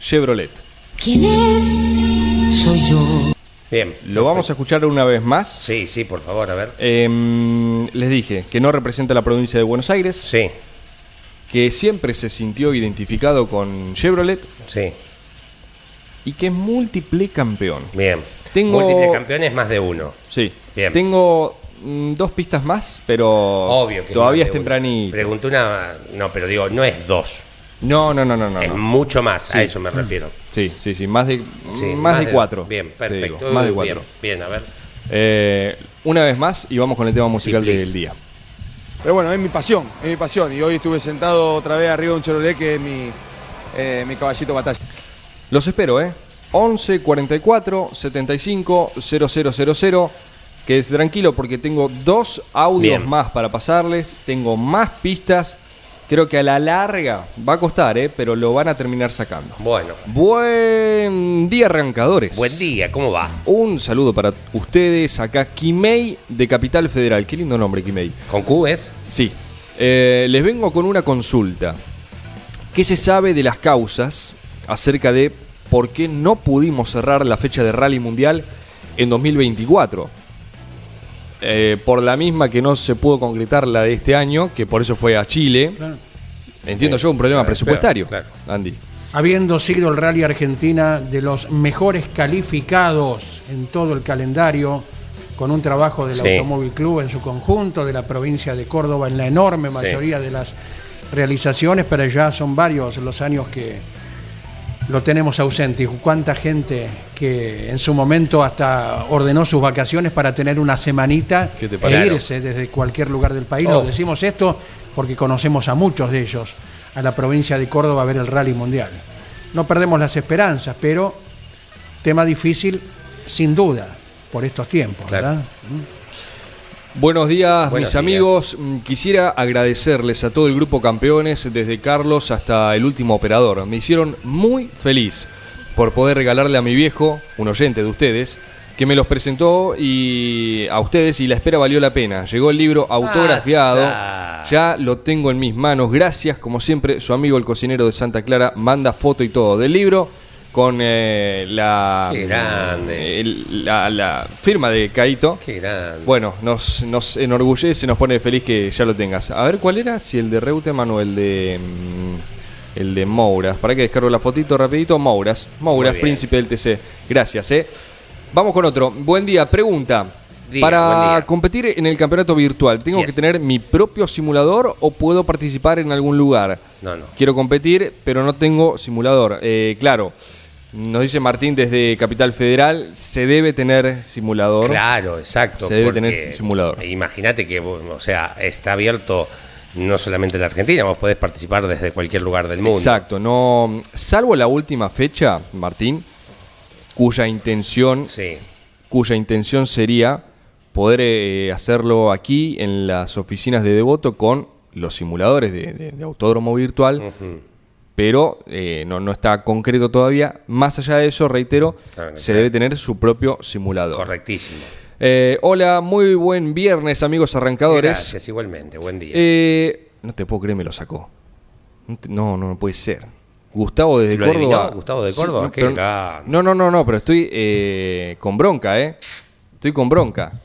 Chevrolet. ¿Quién es? Soy yo. Bien. Lo vamos a escuchar una vez más. Sí, sí, por favor, a ver. Em, les dije que no representa la provincia de Buenos Aires, Sí, que siempre se sintió identificado con Chevrolet sí, y que es múltiple campeón. bien. Tengo- Múltiple campeón es más de uno. Sí, Bien. tengo mm, dos pistas más, pero Obvio que todavía es tempranito. Pregunté una. No, pero digo, no es dos. No, no, no, no, no. es no. mucho más, a Sí. eso me refiero. Sí, sí, sí, más de, Sí, más de cuatro. Bien, digo, perfecto. más de cuatro. Bien, bien, a ver. Eh, una vez más y vamos con el tema musical del día. Pero bueno, es mi pasión, es mi pasión. Y hoy estuve sentado otra vez arriba de un Chevrolet que es mi, eh, mi caballito batalla. Los espero, ¿eh? 11 44 75 0000. Quédese tranquilo porque tengo dos audios Bien. más para pasarles. Tengo más pistas. Creo que a la larga va a costar, ¿eh? Pero lo van a terminar sacando. Bueno, Buen día, arrancadores. buen día, ¿cómo va? Un saludo para ustedes. Acá, Kimei de Capital Federal. Qué lindo nombre, Kimei. ¿Con Q es? Sí. Eh, les vengo con una consulta. ¿Qué se sabe de las causas acerca de por qué no pudimos cerrar la fecha de Rally Mundial en 2024? Eh, por la misma que no se pudo concretar la de este año, que por eso fue a Chile. Claro. Entiendo yo un problema Claro, presupuestario, claro, Andy. Habiendo sido el Rally Argentina de los mejores calificados en todo el calendario, con un trabajo del Sí. Automóvil Club en su conjunto, de la provincia de Córdoba en la enorme mayoría de las realizaciones, pero ya son varios los años que lo tenemos ausente. Y cuánta gente que en su momento hasta ordenó sus vacaciones para tener una semanita ¿Qué te e irse desde cualquier lugar del país. Lo Uf. decimos esto porque conocemos a muchos de ellos a la provincia de Córdoba a ver el rally mundial. No perdemos las esperanzas, pero tema difícil sin duda por estos tiempos, Claro. ¿verdad? Buenos días, Buenos mis amigos. Mm, Quisiera agradecerles a todo el grupo campeones, desde Carlos hasta el último operador. Me hicieron muy feliz. por poder regalarle a mi viejo, un oyente de ustedes, que me los presentó y a ustedes y la espera valió la pena. Llegó el libro autografiado, ya lo tengo en mis manos. Gracias, como siempre, su amigo el cocinero de Santa Clara manda foto y todo del libro con eh, la, Qué grande. el- la, la firma de Caito. Qué grande. Bueno, nos, nos enorgullece, nos pone feliz que ya lo tengas. A ver, ¿cuál era? Si el de Reutemann o el de... mm, el de Mouras. Para que descargo la fotito rapidito. Mouras. Mouras, Muy bien. príncipe del TC. Gracias, eh. Vamos con otro. Buen día. Pregunta. Diga, Para buen día. competir en el campeonato virtual, ¿tengo Yes. que tener mi propio simulador o puedo participar en algún lugar? No, no. Quiero competir, pero no tengo simulador. Eh, claro, nos dice Martín desde Capital Federal, se debe tener simulador. Claro, exacto. Se debe tener simulador. Imagínate que, o sea, está abierto no solamente en la Argentina, vos podés participar desde cualquier lugar del mundo. Exacto, no, salvo la última fecha, Martín, cuya intención, Sí. cuya intención sería poder eh, hacerlo aquí en las oficinas de Devoto con los simuladores de, de- de autódromo virtual. Pero eh, no, no está concreto todavía. Más allá de eso, reitero, Claro, se claro. debe tener su propio simulador. Correctísimo. Eh, hola, muy buen viernes, amigos arrancadores. Gracias, igualmente. Buen día. Eh, no te puedo creer, me lo sacó. No, no, no, puede ser. Gustavo desde ¿Lo Córdoba. adivinó? ¿Gustavo de Córdoba? no, Qué pero- grande. no, no, no, no, pero estoy con bronca, ¿eh? Estoy con bronca.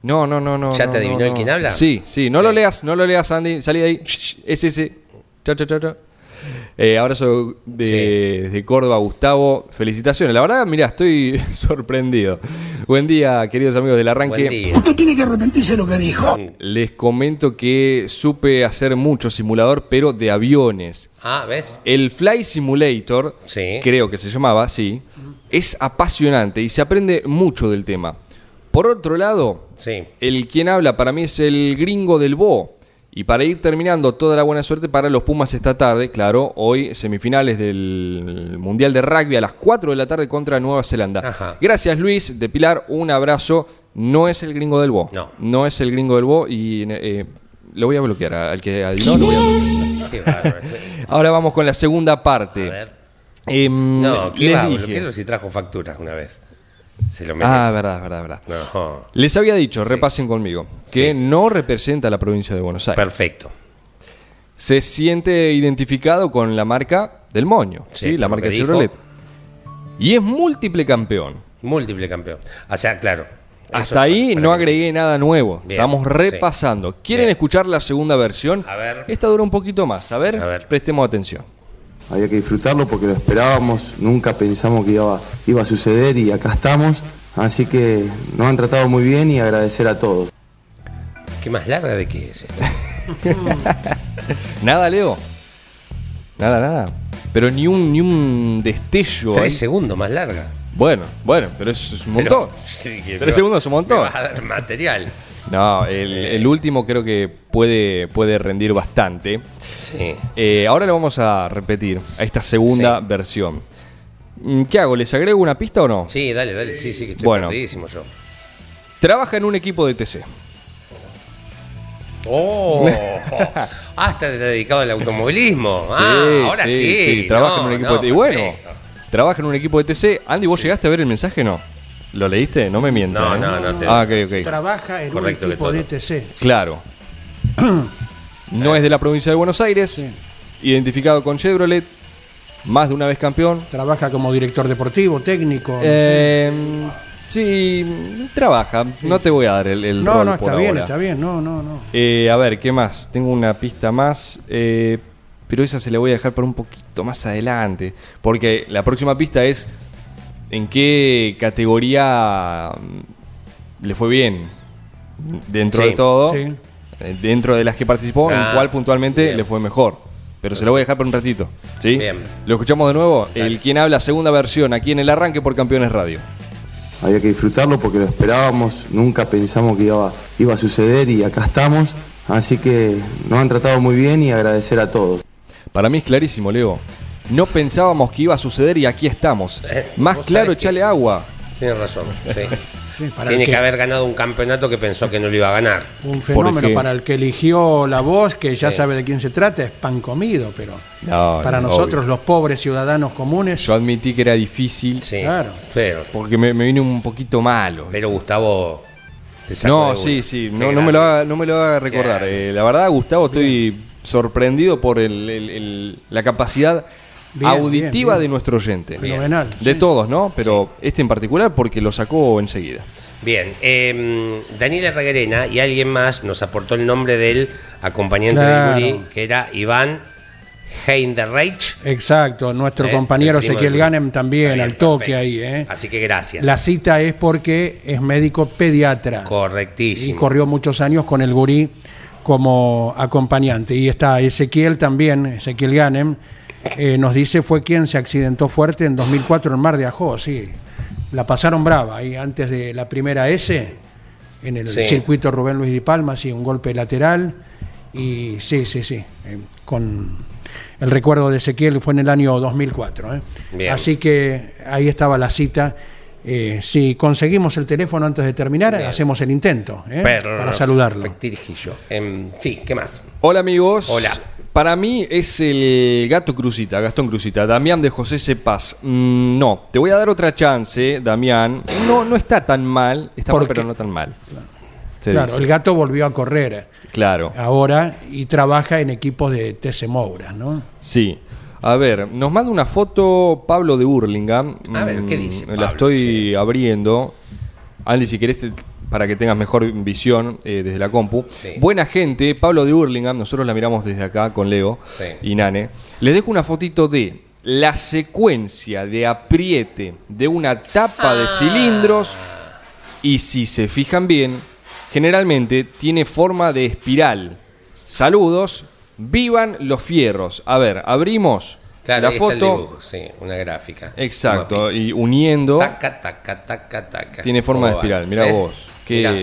No, no, no, no. ¿Ya no, te adivinó el no. quién habla? Sí, sí. No Sí. lo leas, no lo leas, Andy. Salí de ahí. Es ese. Chao, chao, chao, chao. Eh, abrazo de, desde Córdoba, Gustavo. Felicitaciones. La verdad, mira, estoy sorprendido. Buen día, queridos amigos del arranque. Buen día. Usted tiene que arrepentirse de lo que dijo. Les comento que supe hacer mucho simulador, pero de aviones. Ah, ¿ves? El Fly Simulator, Sí. creo que se llamaba, sí, es apasionante y se aprende mucho del tema. Por otro lado, Sí. el quien habla para mí es el gringo del Bo. Y para ir terminando, toda la buena suerte para los Pumas esta tarde. Claro, hoy semifinales del Mundial de Rugby a las 4 de la tarde contra Nueva Zelanda. Ajá. Gracias Luis, de Pilar, un abrazo. No es el gringo del Bo. No. No es el gringo del Bo y eh, lo voy a bloquear. Al que adivinó, lo voy a bloquear. Qué bárbaro. Ahora vamos con la segunda parte. A ver. Em, No, qué bárbaro. dije- ¿Qué si trajo facturas una vez? Se lo merece. Ah, verdad, verdad, verdad. No. Les había dicho, repasen conmigo, que Sí. no representa a la provincia de Buenos Aires. Perfecto. Se siente identificado con la marca del Moño, Sí, ¿sí? la marca. Chevrolet. Y es múltiple campeón. Múltiple campeón. O sea, claro. Hasta ahí no agregué nada nuevo. Bien, Estamos repasando. ¿Quieren Bien. escuchar la segunda versión? A ver. Esta dura un poquito más. A ver, A ver. prestemos atención. Había que disfrutarlo porque lo esperábamos, nunca pensamos que iba, iba a suceder y acá estamos. Así que nos han tratado muy bien y agradecer a todos. ¿Qué más larga de qué es esto? Nada, Leo. Nada, nada. Pero ni un, ni un destello. ahí. Tres segundos más larga. Bueno, bueno, pero es, es un Pero- montón. sí, Tres segundos es un montón. me vas a dar material. No, el, el último creo que puede, puede rendir bastante. Sí. Eh, ahora lo vamos a repetir a esta segunda Sí. versión. Mm, ¿Qué hago? ¿Les agrego una pista o no? Sí, dale, dale. Sí, sí, que estoy Bueno. perdidísimo yo. Trabaja en un equipo de TC. ¡Oh! ah, está dedicado al automovilismo. ah, ahora sí. trabaja No, en un equipo no, de TC. Y bueno, perfecto. trabaja en un equipo de TC. Andy, ¿vos llegaste a ver el mensaje o no? ¿Lo leíste? No me mientas. No, ¿eh? no, no te- Ah, ok, ok. Trabaja en Correcto un que equipo de todo. ETC. Claro. No es de la provincia de Buenos Aires. Identificado con Chevrolet. Más de una vez campeón. Trabaja como director deportivo, técnico. no sé. Eh, sí, trabaja. No te voy a dar el, el no, rol no, por está bien, está bien. No, no, no. Eh, a ver, ¿qué más? Tengo una pista más. eh, pero esa se la voy a dejar para un poquito más adelante. Porque la próxima pista es en qué categoría mm, le fue bien. Dentro Sí, de todo. sí. eh, Dentro de las que participó, Ah, en cuál puntualmente bien. le fue mejor. Pero se lo voy a dejar por un ratito. ¿sí? Bien. Lo escuchamos de nuevo. El quien habla, segunda versión, aquí en el arranque por Campeones Radio. Había que disfrutarlo porque lo esperábamos, nunca pensamos que iba, iba a suceder y acá estamos. Así que nos han tratado muy bien y agradecer a todos. Para mí es clarísimo, Leo. No pensábamos que iba a suceder y aquí estamos. Eh, Más claro, echale agua. Tienes razón. Sí. sí, para Tiene que, que- haber ganado un campeonato que pensó que no lo iba a ganar. Un fenómeno para el que eligió la voz, que ya Sí. sabe de quién se trata, es pan comido, pero No, para no, nosotros, obvio. los pobres ciudadanos comunes, Yo admití que era difícil Sí, Claro. pero, porque me, me vine un poquito malo. pero Gustavo te sacó No, sí, sí, no, no me lo haga, no me lo haga recordar. Eh, la verdad, Gustavo, estoy sorprendido por el- el- el- la capacidad Bien, auditiva bien, bien. de nuestro oyente. fenomenal. De sí. todos, ¿no? Pero este en particular porque lo sacó enseguida. Bien, eh, Daniela Reguerena y alguien más nos aportó el nombre del acompañante Claro. del Gurí, que era Iván Heinderreich. Exacto, nuestro Eh, compañero Ezequiel Ganem también, bien, al toque perfecto. ahí. ¿eh? Así que gracias. La cita es porque es médico pediatra y Correctísimo. corrió muchos años con el gurí como acompañante. Y está Ezequiel también, Ezequiel Ganem, eh, nos dice fue quien se accidentó fuerte en 2004 en Mar de Ajó, sí. La pasaron brava ahí antes de la primera S, en el Sí. circuito Rubén Luis Di Palma, sí, un golpe lateral. Y sí, sí, sí, eh, con el recuerdo de Ezequiel fue en el año 2004. ¿eh? Así que ahí estaba la cita. Eh, si conseguimos el teléfono antes de terminar, Bien. hacemos el intento ¿eh? Para saludarlo. Tirijillo. Em, sí, ¿qué más? Hola amigos. Hola. Para mí es el gato Cruzita, Gastón Cruzita, Damián de José Cepaz. Mm, no, te voy a dar otra chance, Damián. No, no está tan mal, está mal, ¿Por pero no tan mal. Claro, el gato volvió a correr Claro. ahora y trabaja en equipos de TC Moura, ¿no? Sí. A ver, nos manda una foto Pablo de Burlingame. A ver, ¿qué Mm, dice La Pablo? estoy Sí. abriendo. Andy, si querés, te- para que tengas mejor visión eh, desde la compu. Sí. Buena gente, Pablo de Burlingame, nosotros la miramos desde acá con Leo Sí. y Nane. Les dejo una fotito de la secuencia de apriete de una tapa de Ah. cilindros y si se fijan bien, generalmente tiene forma de espiral. Saludos, vivan los fierros. A ver, abrimos Claro, la ahí está el foto. dibujo, sí, una gráfica. Exacto, Un y uniendo. Taca, taca, taca, taca. Tiene forma de espiral, ¿Ves? vos, qué- Mirá,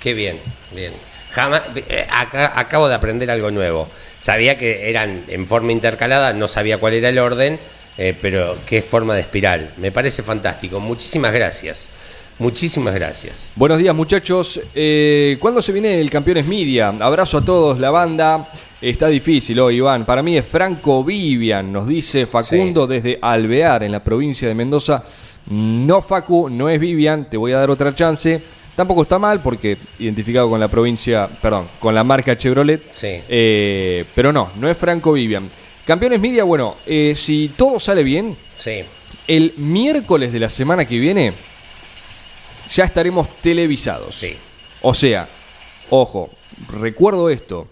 qué bien, bien. Jamás, eh, acá- acabo de aprender algo nuevo. Sabía que eran en forma intercalada, no sabía cuál era el orden, eh, pero qué forma de espiral. Me parece fantástico. Muchísimas gracias. Muchísimas gracias. Buenos días muchachos. Eh, ¿Cuándo se viene el Campeones Media? Abrazo a todos, la banda. Está difícil hoy, Iván. Para mí es Franco Vivian, nos dice Facundo desde Alvear, en la provincia de Mendoza. No, Facu, no es Vivian, te voy a dar otra chance. Tampoco está mal porque identificado con la provincia, perdón, con la marca Chevrolet. Sí. Eh, pero no, no es Franco Vivian. Campeones Media, bueno, eh, si todo sale bien, Sí. el miércoles de la semana que viene ya estaremos televisados. Sí. O sea, ojo, recuerdo esto.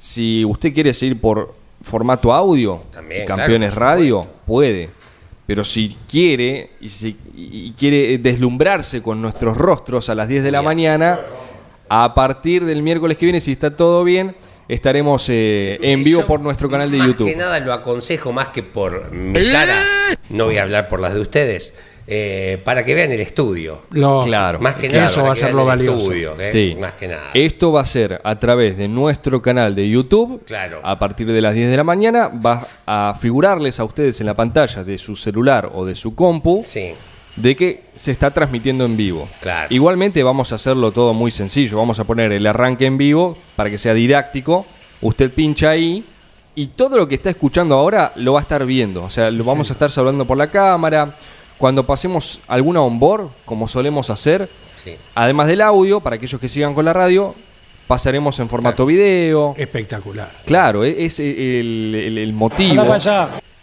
Si usted quiere seguir por formato audio, También, si Campeones Radio, puede. Pero si quiere y, si, y quiere deslumbrarse con nuestros rostros a las 10 de la mañana, a partir del miércoles que viene, si está todo bien, estaremos eh, en vivo por nuestro canal de más YouTube. que nada lo aconsejo más que por mi cara, no voy a hablar por las de ustedes, eh, para que vean el estudio. Lo- Claro. Más que Que nada. eso va a ser lo el valioso. estudio, eh, Sí. Más que nada. Esto va a ser a través de nuestro canal de YouTube. Claro. A partir de las 10 de la mañana va a figurarles a ustedes en la pantalla de su celular o de su compu Sí. De que se está transmitiendo en vivo. Claro. Igualmente vamos a hacerlo todo muy sencillo. Vamos a poner el arranque en vivo para que sea didáctico. Usted pincha ahí y todo lo que está escuchando ahora lo va a estar viendo. O sea, lo vamos a estar saludando por la cámara. Cuando pasemos alguna onboard, como solemos hacer, Sí. Además del audio, para aquellos que sigan con la radio, pasaremos en formato video. Espectacular. Claro, e- es el, el- el motivo.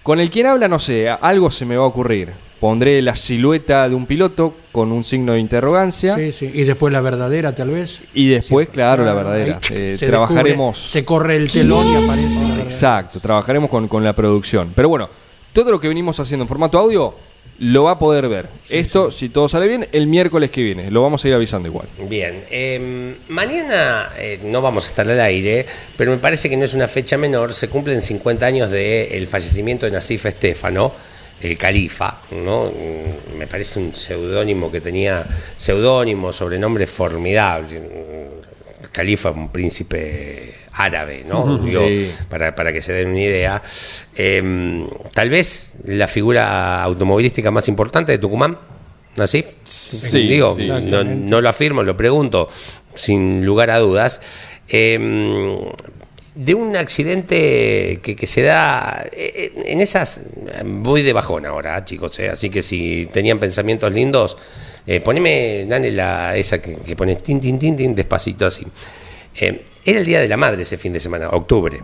Con el quien habla, no sé, algo se me va a ocurrir. Pondré la silueta de un piloto con un signo de interrogancia. Sí, sí. Y después la verdadera, tal vez. Y después, claro, la Ahí verdadera. Eh, se trabajaremos. descubre, se corre el telón y aparece. la. Exacto, trabajaremos con, con la producción. Pero bueno, todo lo que venimos haciendo en formato audio lo va a poder ver. Esto, si todo sale bien, el miércoles que viene. Lo vamos a ir avisando igual. Bien, eh, mañana eh, no vamos a estar al aire, pero me parece que no es una fecha menor. Se cumplen 50 años del fallecimiento de Nasif Estefano, el califa, ¿no? Mm, Me parece un seudónimo que tenía, seudónimo, sobrenombre formidable. Mm, El califa, un príncipe árabe, ¿no? Sí. para, para que se den una idea. Eh, tal vez la figura automovilística más importante de Tucumán. ¿Nasif? Sí, Digo, sí, no, no lo afirmo, lo pregunto, sin lugar a dudas. Eh, de un accidente que, que se da eh, en esas voy de bajón ahora chicos eh, así que si tenían pensamientos lindos eh, poneme Dani la esa que, que pone tin tin tin tin despacito así Eh, era el día de la madre ese fin de semana octubre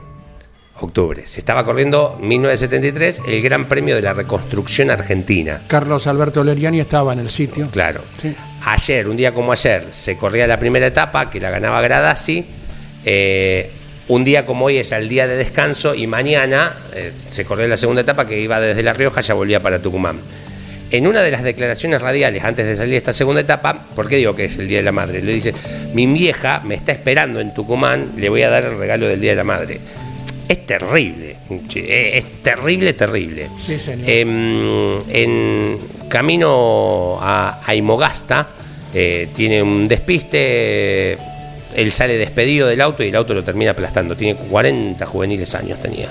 octubre se estaba corriendo 1973 el Gran Premio de la Reconstrucción Argentina Carlos Alberto Leriani estaba en el sitio. Claro. Sí. Ayer, un día como ayer, se corría la primera etapa, que la ganaba Gradasi. Eh, un día como hoy es el día de descanso y mañana eh, se corría la segunda etapa que iba desde La Rioja, ya volvía para Tucumán. En una de las declaraciones radiales antes de salir esta segunda etapa, ¿por qué digo que es el Día de la Madre? Le dice, mi vieja me está esperando en Tucumán, le voy a dar el regalo del Día de la Madre. Es terrible, che, es terrible, terrible. Sí, señor. Em, en camino a, a Imogasta eh, tiene un despiste, él sale despedido del auto y el auto lo termina aplastando. Tiene 40 juveniles años tenía.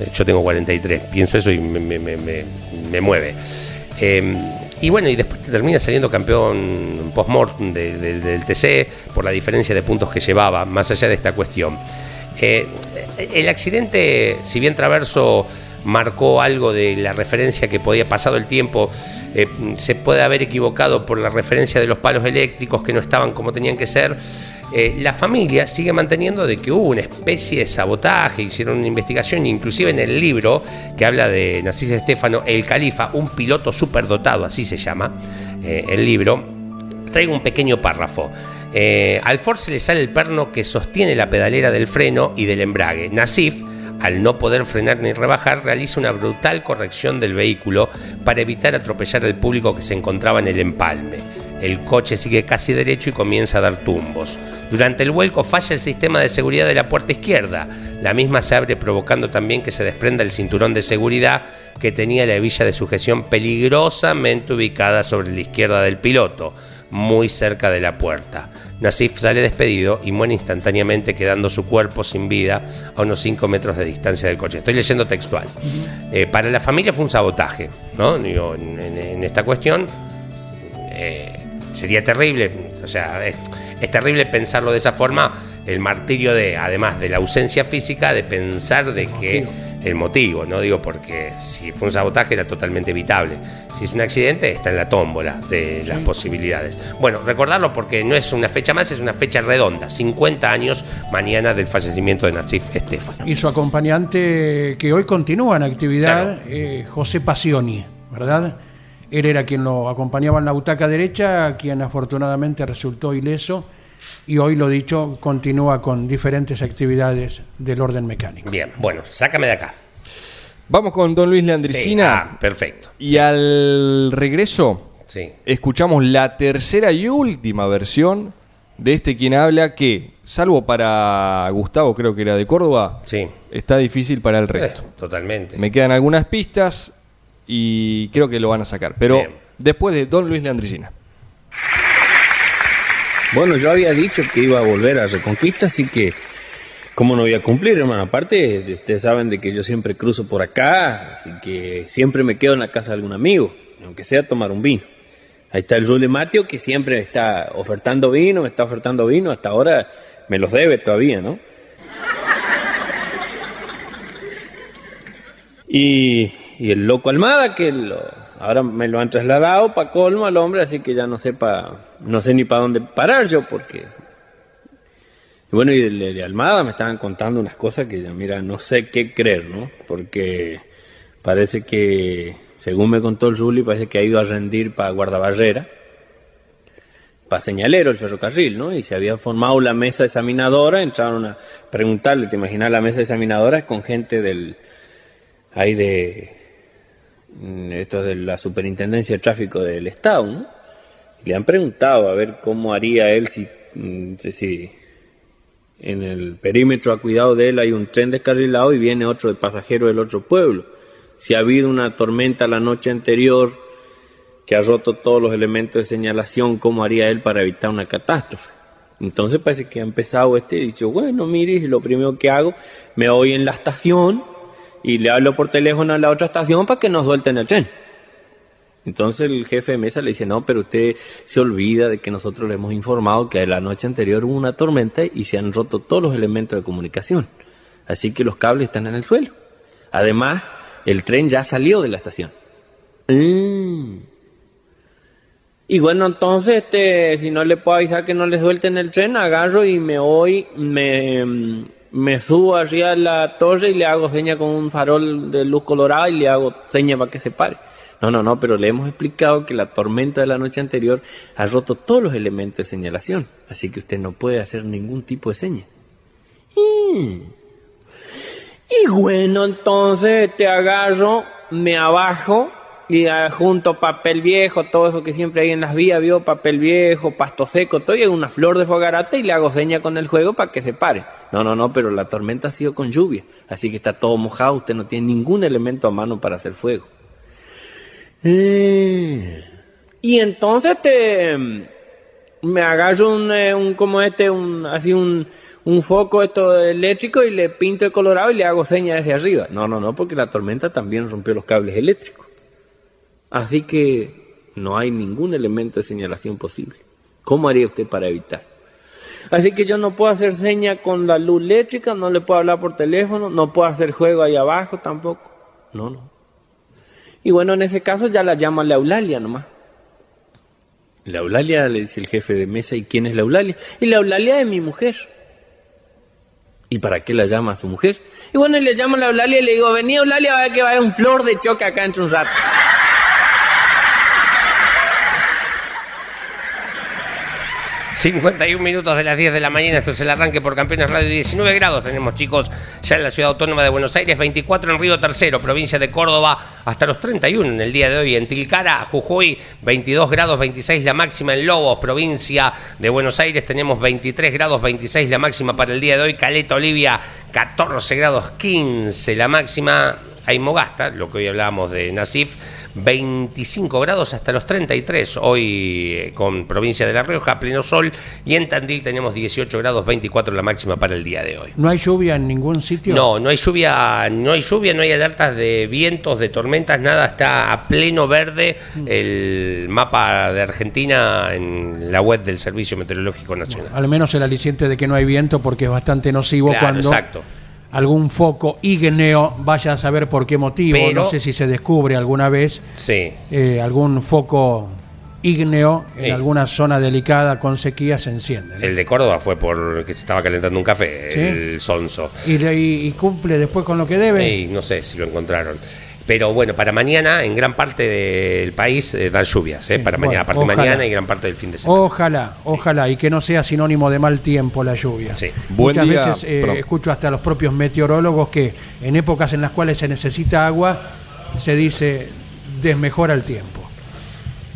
Eh, Yo tengo 43, pienso eso y me, me- me- me- mueve. Eh, y bueno, y después termina saliendo campeón post-mortem de- de- del TC por la diferencia de puntos que llevaba, más allá de esta cuestión. Eh, el accidente, si bien Traverso marcó algo de la referencia que podía pasado el tiempo, eh, se puede haber equivocado por la referencia de los palos eléctricos que no estaban como tenían que ser. Eh, la familia sigue manteniendo de que hubo una especie de sabotaje, hicieron una investigación, inclusive en el libro que habla de Narciso Estefano, El Califa, un piloto superdotado, así se llama eh, el libro, traigo un pequeño párrafo. Al Ford se le sale el perno que sostiene la pedalera del freno y del embrague. Nasif, al no poder frenar ni rebajar, realiza una brutal corrección del vehículo para evitar atropellar al público que se encontraba en el empalme. El coche sigue casi derecho y comienza a dar tumbos. Durante el vuelco falla el sistema de seguridad de la puerta izquierda. La misma se abre provocando también que se desprenda el cinturón de seguridad que tenía la hebilla de sujeción peligrosamente ubicada sobre la izquierda del piloto muy cerca de la puerta. Nasif sale despedido y muere instantáneamente quedando su cuerpo sin vida a unos 5 metros de distancia del coche. Estoy leyendo textual. Eh, para la familia fue un sabotaje, ¿no? Digo, en, en- en esta cuestión eh, sería terrible, o sea, es, es terrible pensarlo de esa forma, el martirio de, además de la ausencia física, de pensar de que el motivo, no digo porque si fue un sabotaje era totalmente evitable, si es un accidente está en la tómbola de las posibilidades. Bueno, recordarlo porque no es una fecha más, es una fecha redonda, 50 años mañana del fallecimiento de Narcís Estefano. Y su acompañante, que hoy continúa en actividad, eh, José Pasioni, ¿verdad? Él era quien lo acompañaba en la butaca derecha, quien afortunadamente resultó ileso y hoy, lo dicho, continúa con diferentes actividades del orden mecánico. Bien, bueno, sácame de acá. Vamos con Don Luis Sí, Leandricina. ah, perfecto. y al regreso Sí. escuchamos la tercera y última versión de este quien habla que, salvo para Gustavo, creo que era de Córdoba, Sí. está difícil para el resto. Eh, totalmente. Me quedan algunas pistas y creo que lo van a sacar. Pero Bien. después de Don Luis Leandricina. Bueno, yo había dicho que iba a volver a Reconquista, así que, ¿cómo no voy a cumplir, hermano? Aparte, ustedes saben de que yo siempre cruzo por acá, así que siempre me quedo en la casa de algún amigo, aunque sea tomar un vino. Ahí está el Rule Mateo que siempre está ofertando vino, me está ofertando vino, hasta ahora me los debe todavía, ¿no? Y, y el loco Almada, que lo- ahora me lo han trasladado para colmo al hombre, así que ya no sé pa, no sé ni para dónde parar yo, porque... Y bueno, y de, Almada me estaban contando unas cosas que ya, mira, no sé qué creer, ¿no? Porque parece que, según me contó el Zuli, parece que ha ido a rendir para guardabarrera, para señalero el ferrocarril, ¿no? Y se había formado la mesa examinadora, entraron a preguntarle, te imaginas la mesa examinadora con gente del ahí de mm, esto de la superintendencia de tráfico del estado, ¿no? Le han preguntado a ver cómo haría él si, mm, en el perímetro a cuidado de él hay un tren descarrilado y viene otro de pasajero del otro pueblo. Si ha habido una tormenta la noche anterior que ha roto todos los elementos de señalación, ¿cómo haría él para evitar una catástrofe? Entonces parece que ha empezado este y dicho, bueno, mire, lo primero que hago, me voy en la estación y le hablo por teléfono a la otra estación para que nos suelten el tren. Entonces el jefe de mesa le dice, no, pero usted se olvida de que nosotros le hemos informado que la noche anterior hubo una tormenta y se han roto todos los elementos de comunicación. Así que los cables están en el suelo. Además, el tren ya salió de la estación. Mm. Y bueno, entonces, este, si no le puedo avisar que no le suelten el tren, agarro y me voy, me, me subo de la torre y le hago seña con un farol de luz colorada y le hago seña para que se pare. No, no, no, pero le hemos explicado que la tormenta de la noche anterior ha roto todos los elementos de señalación, así que usted no puede hacer ningún tipo de seña. Y bueno, entonces te agarro, me abajo y junto papel viejo, todo eso que siempre hay en las vías, vio papel viejo, pasto seco, todo y una flor de fogarata y le hago seña con el juego para que se pare. No, no, no, pero la tormenta ha sido con lluvia, así que está todo mojado, usted no tiene ningún elemento a mano para hacer fuego. Eh. Y entonces te me agarro un, eh, un como este, un así un un foco esto eléctrico y le pinto el colorado y le hago señas desde arriba. No, no, no, porque la tormenta también rompió los cables eléctricos. Así que no hay ningún elemento de señalación posible. ¿Cómo haría usted para evitar? Así que yo no puedo hacer seña con la luz eléctrica, no le puedo hablar por teléfono, no puedo hacer juego ahí abajo tampoco. No, no. Y bueno, en ese caso ya la llama la Eulalia nomás. La Eulalia le dice el jefe de mesa, ¿y quién es la Eulalia? Y la Eulalia es mi mujer. ¿Y para qué la llama a su mujer? Y bueno, le llamo a la Eulalia y le digo, vení Eulalia, vaya que vaya un flor de choque acá entre un rato. 51 minutos de las 10 de la mañana, esto es el arranque por Campeones Radio, 19 grados tenemos chicos ya en la ciudad autónoma de Buenos Aires, 24 en Río Tercero, provincia de Córdoba, hasta los 31 en el día de hoy, en Tilcara, Jujuy, 22 grados 26 la máxima en Lobos, provincia de Buenos Aires, tenemos 23 grados 26 la máxima para el día de hoy, Caleta Olivia, 14 grados 15 la máxima, hay Mogasta, lo que hoy hablábamos de Nasif, 25 grados hasta los 33, hoy eh, con provincia de La Rioja, pleno sol, y en Tandil tenemos 18 grados 24 la máxima para el día de hoy. ¿No hay lluvia en ningún sitio? No, no hay lluvia, no hay lluvia, no hay alertas de vientos, de tormentas, nada, está a pleno verde Mm. el mapa de Argentina en la web del Servicio Meteorológico Nacional. Al menos el aliciente de que no hay viento porque es bastante nocivo Claro, cuando exacto. Algún foco ígneo vaya a saber por qué motivo. Pero- no sé si se descubre alguna vez Sí. eh, algún foco ígneo en Sí. alguna zona delicada con sequía se enciende. ¿no? El de Córdoba fue porque se estaba calentando un café, ¿Sí? el Sonso. Y, y- y cumple después con lo que debe. Y no sé si lo encontraron. Pero bueno, para mañana en gran parte del país eh, dan lluvias, eh, para bueno, mañana, a partir de ojalá. mañana y gran parte del fin de semana. Ojalá, ojalá, y que no sea sinónimo de mal tiempo la lluvia. Sí. Buen Muchas día, veces eh, escucho hasta los propios meteorólogos que en épocas en las cuales se necesita agua, se dice desmejora el tiempo.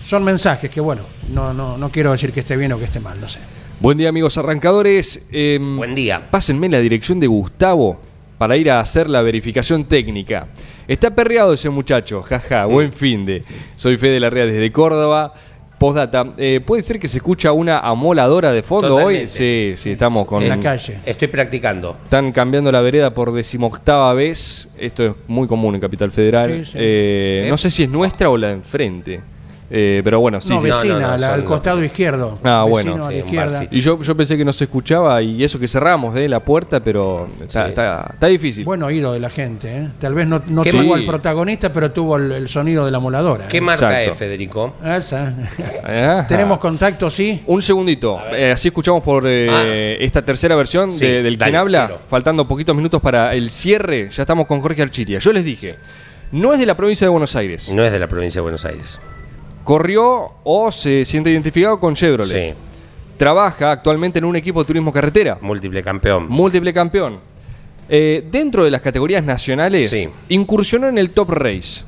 Son mensajes que, bueno, no, no, no quiero decir que esté bien o que esté mal, no sé. Buen día, amigos arrancadores. Em, Buen día. Pásenme la dirección de Gustavo para ir a hacer la verificación técnica. Está perreado ese muchacho, jaja, Mm. buen fin de. Soy Fede Larrea desde Córdoba. Postdata, eh, ¿puede ser que se escucha una amoladora de fondo hoy? Sí, sí, estamos con... En la calle. Estoy practicando. Están cambiando la vereda por decimoctava vez. Esto es muy común en Capital Federal. Sí, sí. Eh, ¿Eh? No sé si es nuestra o la de enfrente. Eh, pero bueno, sí. no, sí. vecina, No, no, no, la- son al costado izquierdo. Ah, Vecino bueno, sí. Y yo, yo pensé que no se escuchaba y eso que cerramos de la puerta, pero está, Sí. está- está difícil. Buen oído de la gente, ¿eh? Tal vez no, no ¿Qué tuvo al protagonista, pero tuvo el, el sonido de la moladora. ¿eh? ¿Qué marca Exacto. es, Federico? Esa. Tenemos contacto, sí. Un segundito, eh, así escuchamos por eh, esta tercera versión Ah. Sí, de- del dale, quien habla, faltando poquitos minutos para el cierre, ya estamos con Jorge Archiria. Yo les dije, no es de la provincia de Buenos Aires, No es de la provincia de Buenos Aires. Corrió o se siente identificado con Chevrolet. Sí. Trabaja actualmente en un equipo de turismo carretera, Múltiple campeón. múltiple campeón. Eh, dentro de las categorías nacionales, Sí. incursionó en el Top Race.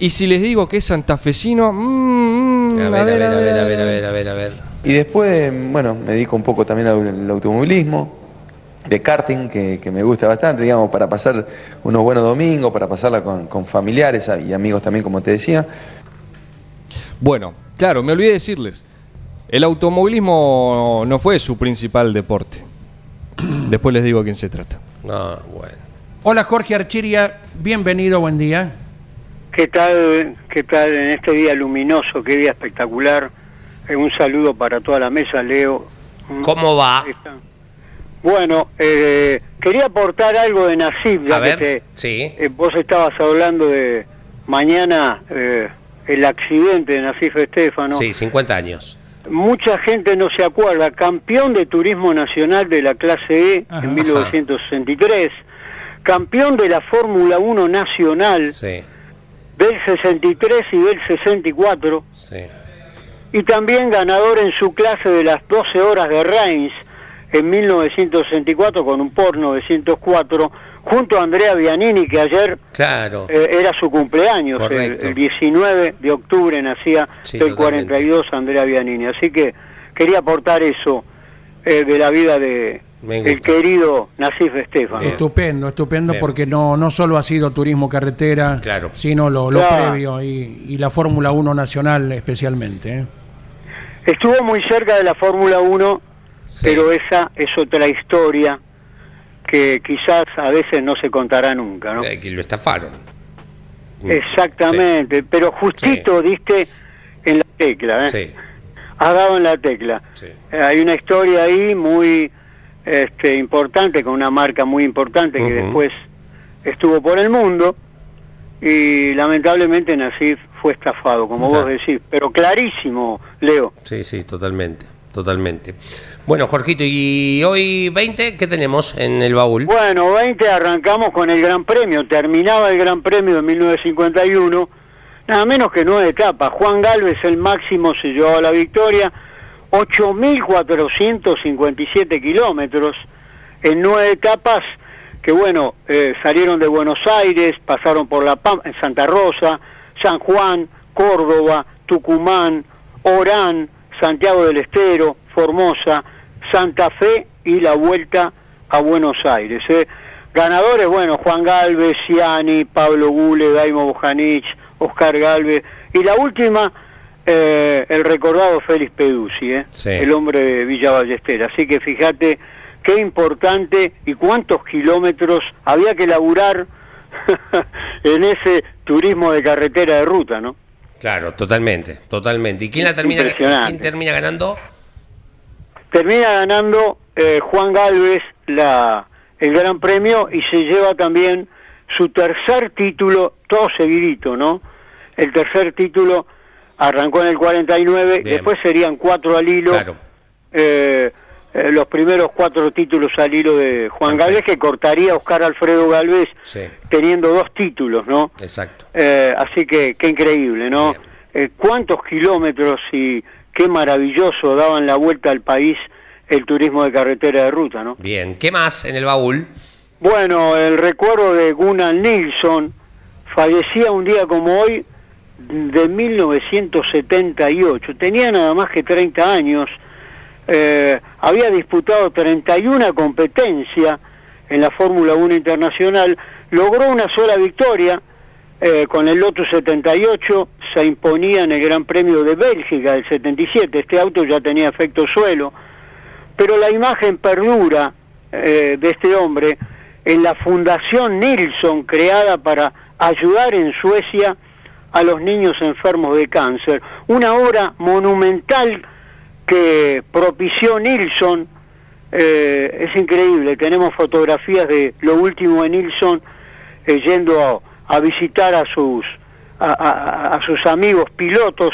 Y si les digo que es santafesino, mm, mm, A ver, a ver, a ver, a ver, a ver, a ver, a ver. Y después, bueno, me dedico un poco también al, al automovilismo, de karting, que, que me gusta bastante, digamos, para pasar unos buenos domingos, para pasarla con, con familiares y amigos también, como te decía. Bueno, claro, me olvidé de decirles. El automovilismo no fue su principal deporte. Después les digo a quién se trata. No, bueno. Hola Jorge Archiria, bienvenido, buen día. ¿Qué tal, qué tal en este día luminoso, qué día espectacular? Eh, un saludo para toda la mesa, Leo. ¿Cómo va? Bueno, eh, quería aportar algo de Nasib, ya A que ver, te- sí. eh, vos estabas hablando de mañana eh, el accidente de Nasif Estefano. Sí, 50 años. Mucha gente no se acuerda, campeón de turismo nacional de la clase E Ajá. en 1963, campeón de la Fórmula 1 nacional Sí, del 63 y del 64, sí. y también ganador en su clase de las 12 horas de Reims en 1964 con un Porsche 904, junto a Andrea Bianini, que ayer Claro. eh, era su cumpleaños, el, el 19 de octubre nacía Sí, el totalmente. 42 Andrea Bianini. Así que quería aportar eso eh, de la vida de el querido Nasif Estefano. Bien. Estupendo, estupendo, Bien. porque no, no solo ha sido turismo carretera, Claro. sino lo, lo Claro. previo y, y la Fórmula 1 nacional especialmente. ¿eh? Estuvo muy cerca de la Fórmula 1, Sí. pero esa es otra historia que quizás a veces no se contará nunca, ¿no? Eh, que lo estafaron. Exactamente, pero justito diste en la tecla, ¿eh? Sí, Has dado en la tecla. sí. Eh, hay una historia ahí muy este, importante, con una marca muy importante que después estuvo por el mundo y lamentablemente Nasif fue estafado, como Claro. vos decís, pero clarísimo, Leo. Sí, sí, totalmente, totalmente. Bueno, Jorgito, ¿y hoy 20 qué tenemos en el baúl? Bueno, 20 arrancamos con el Gran Premio, terminaba el Gran Premio de 1951, nada menos que nueve etapas. Juan Galvez, el máximo, se llevó la victoria, 8.457 kilómetros en nueve etapas que, bueno, eh, salieron de Buenos Aires, pasaron por La en Santa Rosa, San Juan, Córdoba, Tucumán, Orán, Santiago del Estero, Formosa, Santa Fe y la vuelta a Buenos Aires. ¿eh? Ganadores, bueno, Juan Galvez, Ciani, Pablo Gule, Daimo Bojanic, Oscar Galvez. Y la última, eh, el recordado Félix Peduzzi, ¿eh? Sí. el hombre de Villa Ballester. Así que fíjate qué importante y cuántos kilómetros había que laburar en ese turismo de carretera de ruta, ¿no? Claro, totalmente, totalmente. ¿Y quién la termina, Impresionante. quién termina ganando? Termina ganando eh, Juan Galvez la, el Gran Premio y se lleva también su tercer título, todo seguidito, ¿no? El tercer título arrancó en el 49, Bien. después serían cuatro al hilo. Claro, eh, eh, los primeros cuatro títulos al hilo de Juan Perfecto. Galvez, que cortaría a Oscar Alfredo Galvez sí, teniendo dos títulos, ¿no? exacto. Eh, así que qué increíble, ¿no? Eh, cuántos kilómetros y qué maravilloso daban la vuelta al país el turismo de carretera de ruta, ¿no? Bien, ¿qué más en el baúl? Bueno, el recuerdo de Gunnar Nilsson fallecía un día como hoy de 1978. Tenía nada más que 30 años. Eh, había disputado 31 competencias en la Fórmula 1 Internacional. Logró una sola victoria eh, con el Lotus 78. Se imponía en el Gran Premio de Bélgica del 77. Este auto ya tenía efecto suelo. Pero la imagen perdura eh, de este hombre en la Fundación Nilsson creada para ayudar en Suecia a los niños enfermos de cáncer. Una obra monumental que propició Nilsson. Eh, es increíble, tenemos fotografías de lo último de Nilsson eh, yendo a, a visitar a sus, a, a- a sus amigos pilotos.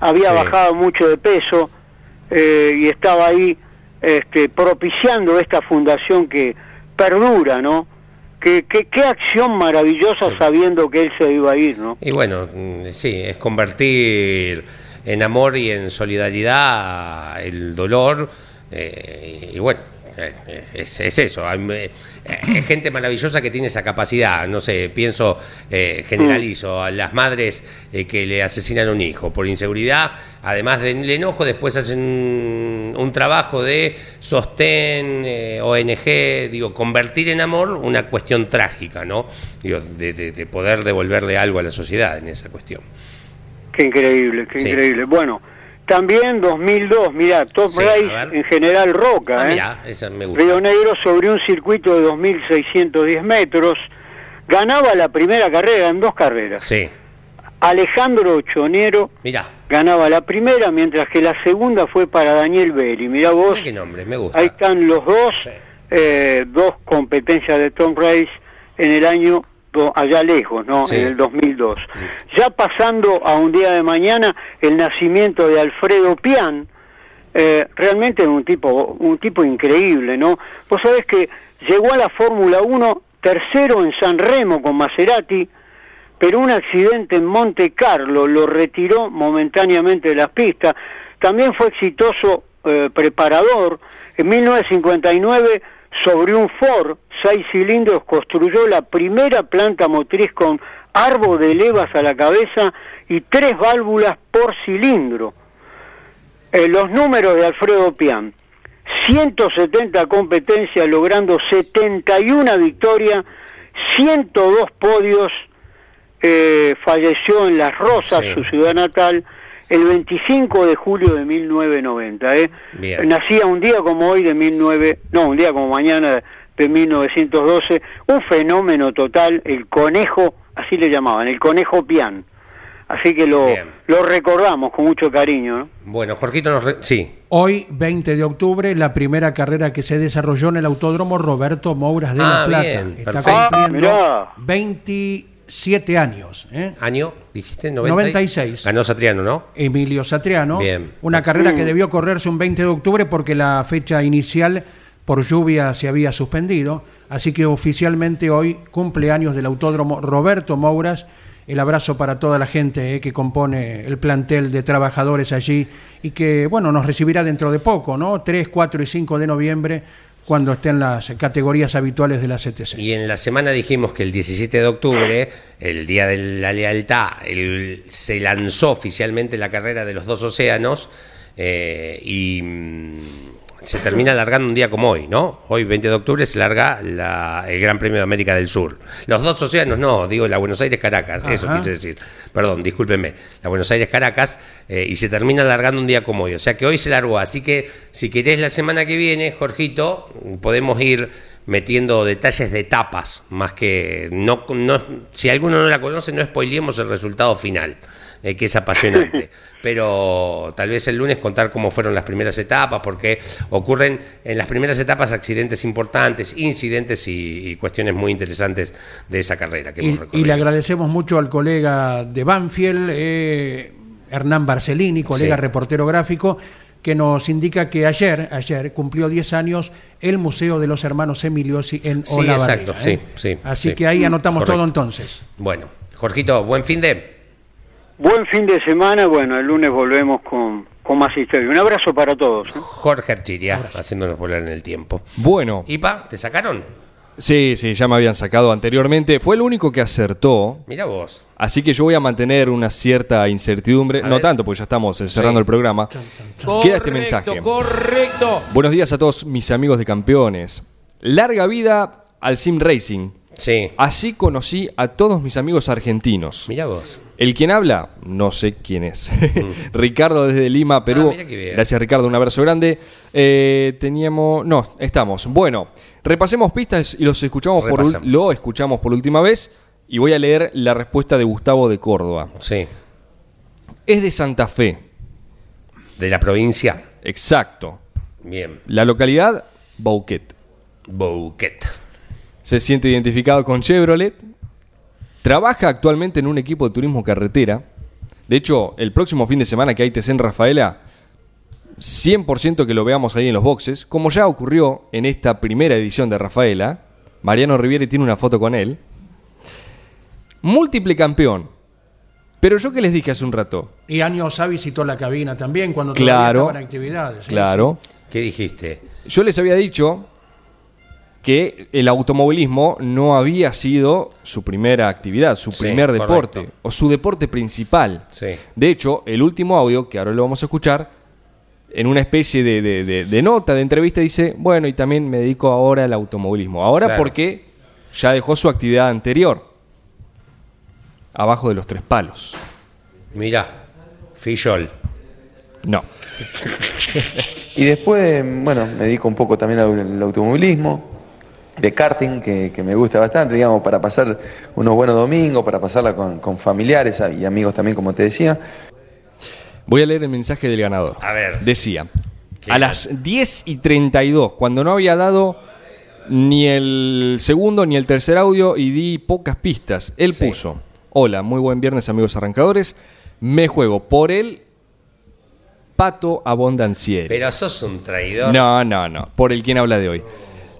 Había Sí. bajado mucho de peso eh, y estaba ahí este, propiciando esta fundación que perdura, ¿no? Qué, qué, qué acción maravillosa sabiendo que él se iba a ir, ¿no? Y bueno, mm, sí, es convertir en amor y en solidaridad el dolor. eh, y bueno, eh, es, es eso. Hay, eh, Es gente maravillosa que tiene esa capacidad. No sé, pienso, eh, generalizo, a las madres que le asesinan a un hijo por inseguridad, además del enojo, después hacen un, un trabajo de sostén, ONG, digo, convertir en amor una cuestión trágica, ¿no? Digo, de- de poder devolverle algo a la sociedad en esa cuestión. Qué increíble, qué Sí. increíble. Bueno, también 2002, mira, Top Sí, Race en General Roca, Ah, ¿eh? mirá, esa me gusta. Río Negro sobre un circuito de 2.610 metros. Ganaba la primera carrera en dos carreras. Sí, Alejandro Chonero Mirá, ganaba la primera, mientras que la segunda fue para Daniel Belli. Mirá vos, mirá qué nombre, me gusta. ahí están los dos, eh, dos competencias de Tom Race en el año, do- allá lejos, ¿no? Sí. En el 2002. Ya pasando a un día de mañana, el nacimiento de Alfredo Pian, eh, realmente un tipo, un tipo increíble, ¿no? Vos sabés que llegó a la Fórmula 1 tercero en San Remo con Maserati, pero un accidente en Monte Carlo lo retiró momentáneamente de las pistas. También fue exitoso eh, preparador. En 1959, sobre un Ford seis cilindros, construyó la primera planta motriz con árbol de levas a la cabeza y tres válvulas por cilindro. Eh, los números de Alfredo Pian. 170 competencias, logrando 71 victorias, 102 podios, eh, falleció en Las Rosas, Sí. su ciudad natal, el 25 de julio de 1990. ¿eh? Nacía un día como hoy de 19, no, un día como mañana de 1912, un fenómeno total, el conejo, así le llamaban, el conejo pian. Así que lo, Bien. lo recordamos con mucho cariño. ¿no? Bueno, Jorgito nos... re- Sí, Hoy, 20 de octubre, la primera carrera que se desarrolló en el Autódromo Roberto Mouras de Ah, La Plata. bien, Está perfecto. Ah, cumpliendo mirá. 27 años. ¿eh? año, dijiste, 90 y- 96. Ganó Satriano, ¿no? Emilio Satriano. Bien. Una carrera que debió correrse un 20 de octubre porque la fecha inicial por lluvia se había suspendido. Así que oficialmente hoy cumpleaños del Autódromo Roberto Mouras. El abrazo para toda la gente eh, que compone el plantel de trabajadores allí y que, bueno, nos recibirá dentro de poco, ¿no? 3, 4 y 5 de noviembre cuando estén las categorías habituales de la CTC. Y en la semana dijimos que el 17 de octubre, el Día de la Lealtad, se lanzó oficialmente la carrera de los dos océanos eh, y mm, se termina alargando un día como hoy, ¿no? Hoy, 20 de octubre, se larga la- el Gran Premio de América del Sur. Los dos océanos, no, digo la Buenos Aires-Caracas, eso quise decir. Perdón, discúlpenme. La Buenos Aires-Caracas eh, y se termina alargando un día como hoy. O sea que hoy se largó. Así que si querés la semana que viene, Jorgito, podemos ir metiendo detalles de etapas, más que no, no si alguno no la conoce, no spoilemos el resultado final, eh, que es apasionante. Pero tal vez el lunes contar cómo fueron las primeras etapas, porque ocurren en las primeras etapas accidentes importantes, incidentes y, y cuestiones muy interesantes de esa carrera que hemos Y, y le agradecemos mucho al colega de Banfield, eh, Hernán Barcelini, colega Sí. reportero gráfico, que nos indica que ayer, ayer cumplió 10 años el Museo de los Hermanos Emiliosi en Sí, Olavarría. exacto, ¿eh? sí, sí, Así sí. que ahí anotamos Correcto. todo entonces. Bueno, Jorgito, buen fin de... Buen fin de semana, bueno, el lunes volvemos con, con más historia. Un abrazo para todos. ¿eh? Jorge Archiria, haciéndonos volar en el tiempo. Bueno, ¿Ipa, te sacaron? sí, sí, ya me habían sacado anteriormente. Fue el único que acertó. Mira vos. Así que yo voy a mantener una cierta incertidumbre. A no ver. tanto, porque ya estamos eh, cerrando Sí. el programa. Queda este mensaje. Correcto. Buenos días a todos mis amigos de campeones. Larga vida al Sim Racing. Sí. Así conocí a todos mis amigos argentinos. Mira vos. El quien habla, no sé quién es. Ricardo desde Lima, Perú. Mm. Ah, bien. Gracias Ricardo, un abrazo grande. Eh, teníamos, no, estamos. Bueno, repasemos pistas y los escuchamos por, lo escuchamos por última vez y voy a leer la respuesta de Gustavo de Córdoba. Sí. Es de Santa Fe, De la provincia. exacto. Bien. La localidad, Bouquet. Bouquet. Se siente identificado con Chevrolet. Trabaja actualmente en un equipo de turismo carretera. De hecho, el próximo fin de semana que hay TC en Rafaela, 100% que lo veamos ahí en los boxes, como ya ocurrió en esta primera edición de Rafaela. Mariano Riviere tiene una foto con él. Múltiple campeón. Pero yo que les dije hace un rato. Y años Osá visitó la cabina también cuando todavía Claro. estaban actividades. ¿sí? Claro. ¿Qué dijiste? Yo les había dicho que el automovilismo no había sido su primera actividad, su Sí, primer deporte correcto. o su deporte principal. Sí. De hecho, el último audio, que ahora lo vamos a escuchar, en una especie de, de- de- de nota, de entrevista, dice, bueno, y también me dedico ahora al automovilismo. Ahora Claro. porque ya dejó su actividad anterior, abajo de los tres palos. Mira. Fillol. No. Y después, bueno, me dedico un poco también al, al automovilismo. De karting que, que me gusta bastante, digamos, para pasar unos buenos domingos, para pasarla con, con familiares y amigos también, como te decía. Voy a leer el mensaje del ganador. A ver. Decía, a las 10 y 32, cuando no había dado ni el segundo ni el tercer audio y di pocas pistas, él Sí. puso, hola, muy buen viernes amigos arrancadores, me juego por el Pato Abondancieri. Pero sos un traidor. No, no, no. Por el quien habla de hoy.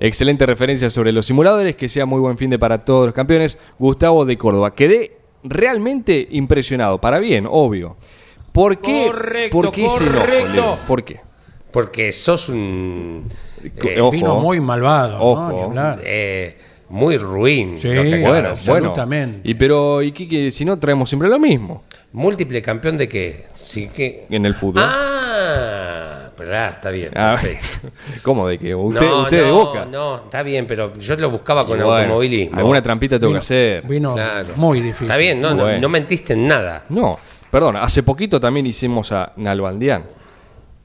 Excelente referencia sobre los simuladores. Que sea muy buen fin de para todos los campeones. Gustavo de Córdoba. Quedé realmente impresionado. Para bien, obvio. ¿Por qué, Correcto, ¿por qué ese enojo? ¿Por qué? Porque sos un. eh, Ojo. Vino muy malvado. eh, muy ruin. Sí, que Bueno, bueno. absolutamente. Y pero, ¿y qué, qué? si no traemos siempre lo mismo ¿Múltiple campeón de qué? Sí que. en el fútbol? Ah, pero ah, está bien. Ah, perfecto. ¿Cómo de que usted, no, usted de no, boca? No, está bien, pero yo lo buscaba con bueno, automovilismo. Alguna trampita tengo que hacer. Vino Claro. muy difícil. Está bien, no, no, Bueno. no mentiste en nada. No, perdón, hace poquito también hicimos a Nalbandián.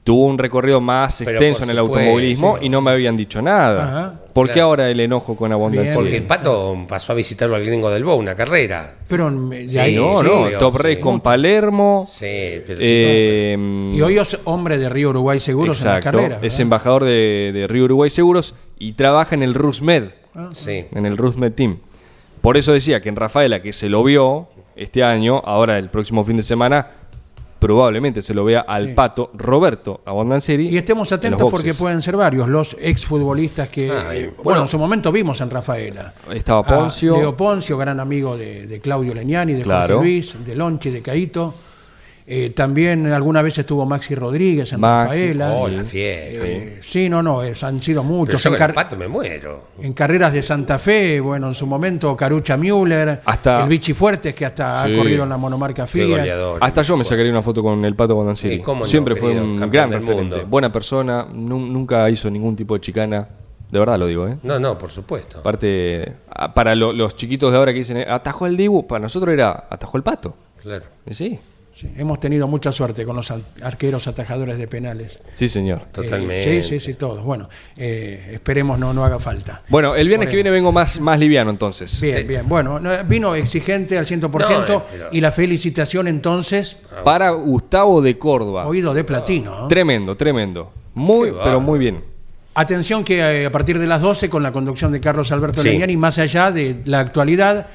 Tuvo un recorrido más Pero extenso en el supuesto, automovilismo sí, y no me habían dicho nada. Ajá. ¿Por qué Claro. ahora el enojo con Abundancia? Porque el pato pasó a visitarlo al gringo del Bow, una carrera. Pero de Sí, ahí, no, sí, no, Top sí. Race con Palermo. Sí, pero eh, Y hoy es hombre de Río Uruguay Seguros en la carrera. es embajador de, de Río Uruguay Seguros y trabaja en el RUSMED. Sí. en el RUSMED Team. Por eso decía que en Rafaela, que se lo vio este año, ahora el próximo fin de semana, probablemente se lo vea al Sí. pato Roberto Abondancieri. Y estemos atentos porque pueden ser varios los exfutbolistas que, Ay, eh, bueno, bueno. en su momento vimos en Rafaela. Estaba A Poncio. Leo Poncio, gran amigo de, de Claudio Leñani, de Claro. Jorge Luis, de Lonchi, de Caito. Eh, también alguna vez estuvo Maxi Rodríguez en Maxi, Rafaela. Oh, la fiesta. Eh, sí, no, no, es- han sido Pero muchos. yo En, el pato me muero. en carreras de Santa Fe, bueno, en su momento Carucha Müller, Hasta- el Vichy Fuertes, que hasta Sí. ha corrido en la monomarca goleador. Hasta yo me sacaría una foto con el pato Abondancieri. Sí, cómo no, Siempre fue un campeón gran del referente. mundo. Buena persona, nu- nunca hizo ningún tipo de chicana. De verdad lo digo, ¿eh? No, no, por supuesto. Aparte, para lo- los chiquitos de ahora que dicen, eh, atajó el Dibu, para nosotros era atajó el pato. Claro. Sí, Sí, hemos tenido mucha suerte con los ar- arqueros atajadores de penales. sí, señor. Totalmente. Eh, sí, sí, sí, todos. Bueno, eh, esperemos no, no haga falta. Bueno, el viernes Por que viene vengo más, más liviano entonces. Bien, bien. Bueno, no, vino exigente al 100% No, eh, pero- y la felicitación entonces, Para Gustavo de Córdoba. oído de platino. ¿no? Tremendo, tremendo. Muy, pero muy bien. Atención que eh, a partir de las 12, con la conducción de Carlos Alberto Sí. Leñani, más allá de la actualidad,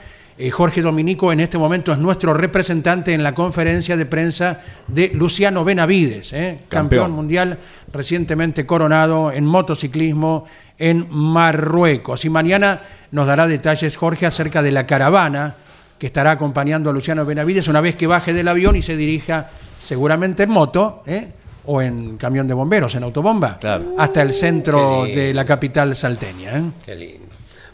eh, Jorge Dominico en este momento es nuestro representante en la conferencia de prensa de Luciano Benavides, eh, campeón. Campeón. mundial recientemente coronado en motociclismo en Marruecos. Y mañana nos dará detalles Jorge acerca de la caravana que estará acompañando a Luciano Benavides una vez que baje del avión y se dirija seguramente en moto, ¿eh? o en camión de bomberos, en autobomba, Claro. hasta el centro de la capital salteña. ¿eh? Qué lindo.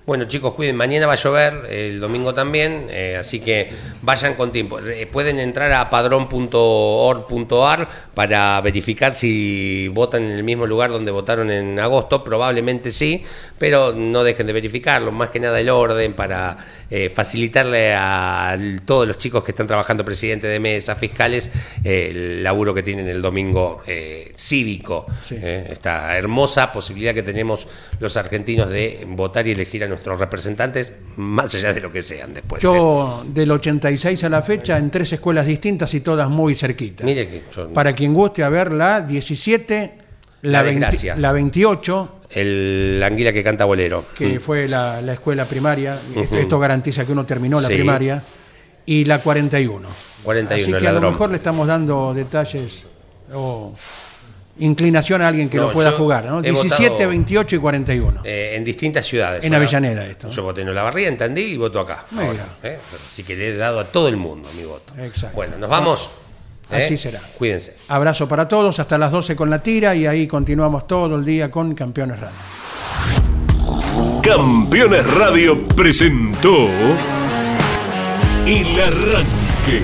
Bueno, chicos, cuiden. Mañana va a llover, el domingo también, eh, así que vayan con tiempo. Eh, pueden entrar a padrón.org.ar para verificar si votan en el mismo lugar donde votaron en agosto. Probablemente sí, pero no dejen de verificarlo. Más que nada el orden para eh, facilitarle a todos los chicos que están trabajando, presidente de mesa, fiscales, eh, el laburo que tienen el domingo cívico. Sí. esta hermosa posibilidad que tenemos los argentinos de votar y elegir a nuestros representantes, más allá de lo que sean después. ¿eh? Yo del 86 a la fecha en tres escuelas distintas y todas muy cerquitas. Mire que yo- Para quien guste a ver la 17, la, La 20 desgracia. la 28, el anguila que canta bolero. que Mm. fue la, la escuela primaria, esto, garantiza que uno terminó la Sí. primaria, y la 41. 41, Así que a lo ladrón. mejor le estamos dando detalles o inclinación a alguien que No, lo pueda jugar. ¿no? he 17, votado- 28 y 41. Eh, en distintas ciudades. En Ahora, Avellaneda esto, ¿no? Yo voté en Olavarría, en Tandil y voto acá. Mira. ahora, ¿eh? Así que le he dado a todo el mundo mi voto. Exacto. Bueno, nos vamos. ¿eh? Así será. Cuídense. Abrazo para todos, hasta las 12 con la tira y ahí continuamos todo el día con Campeones Radio. Campeones Radio presentó El Arranque.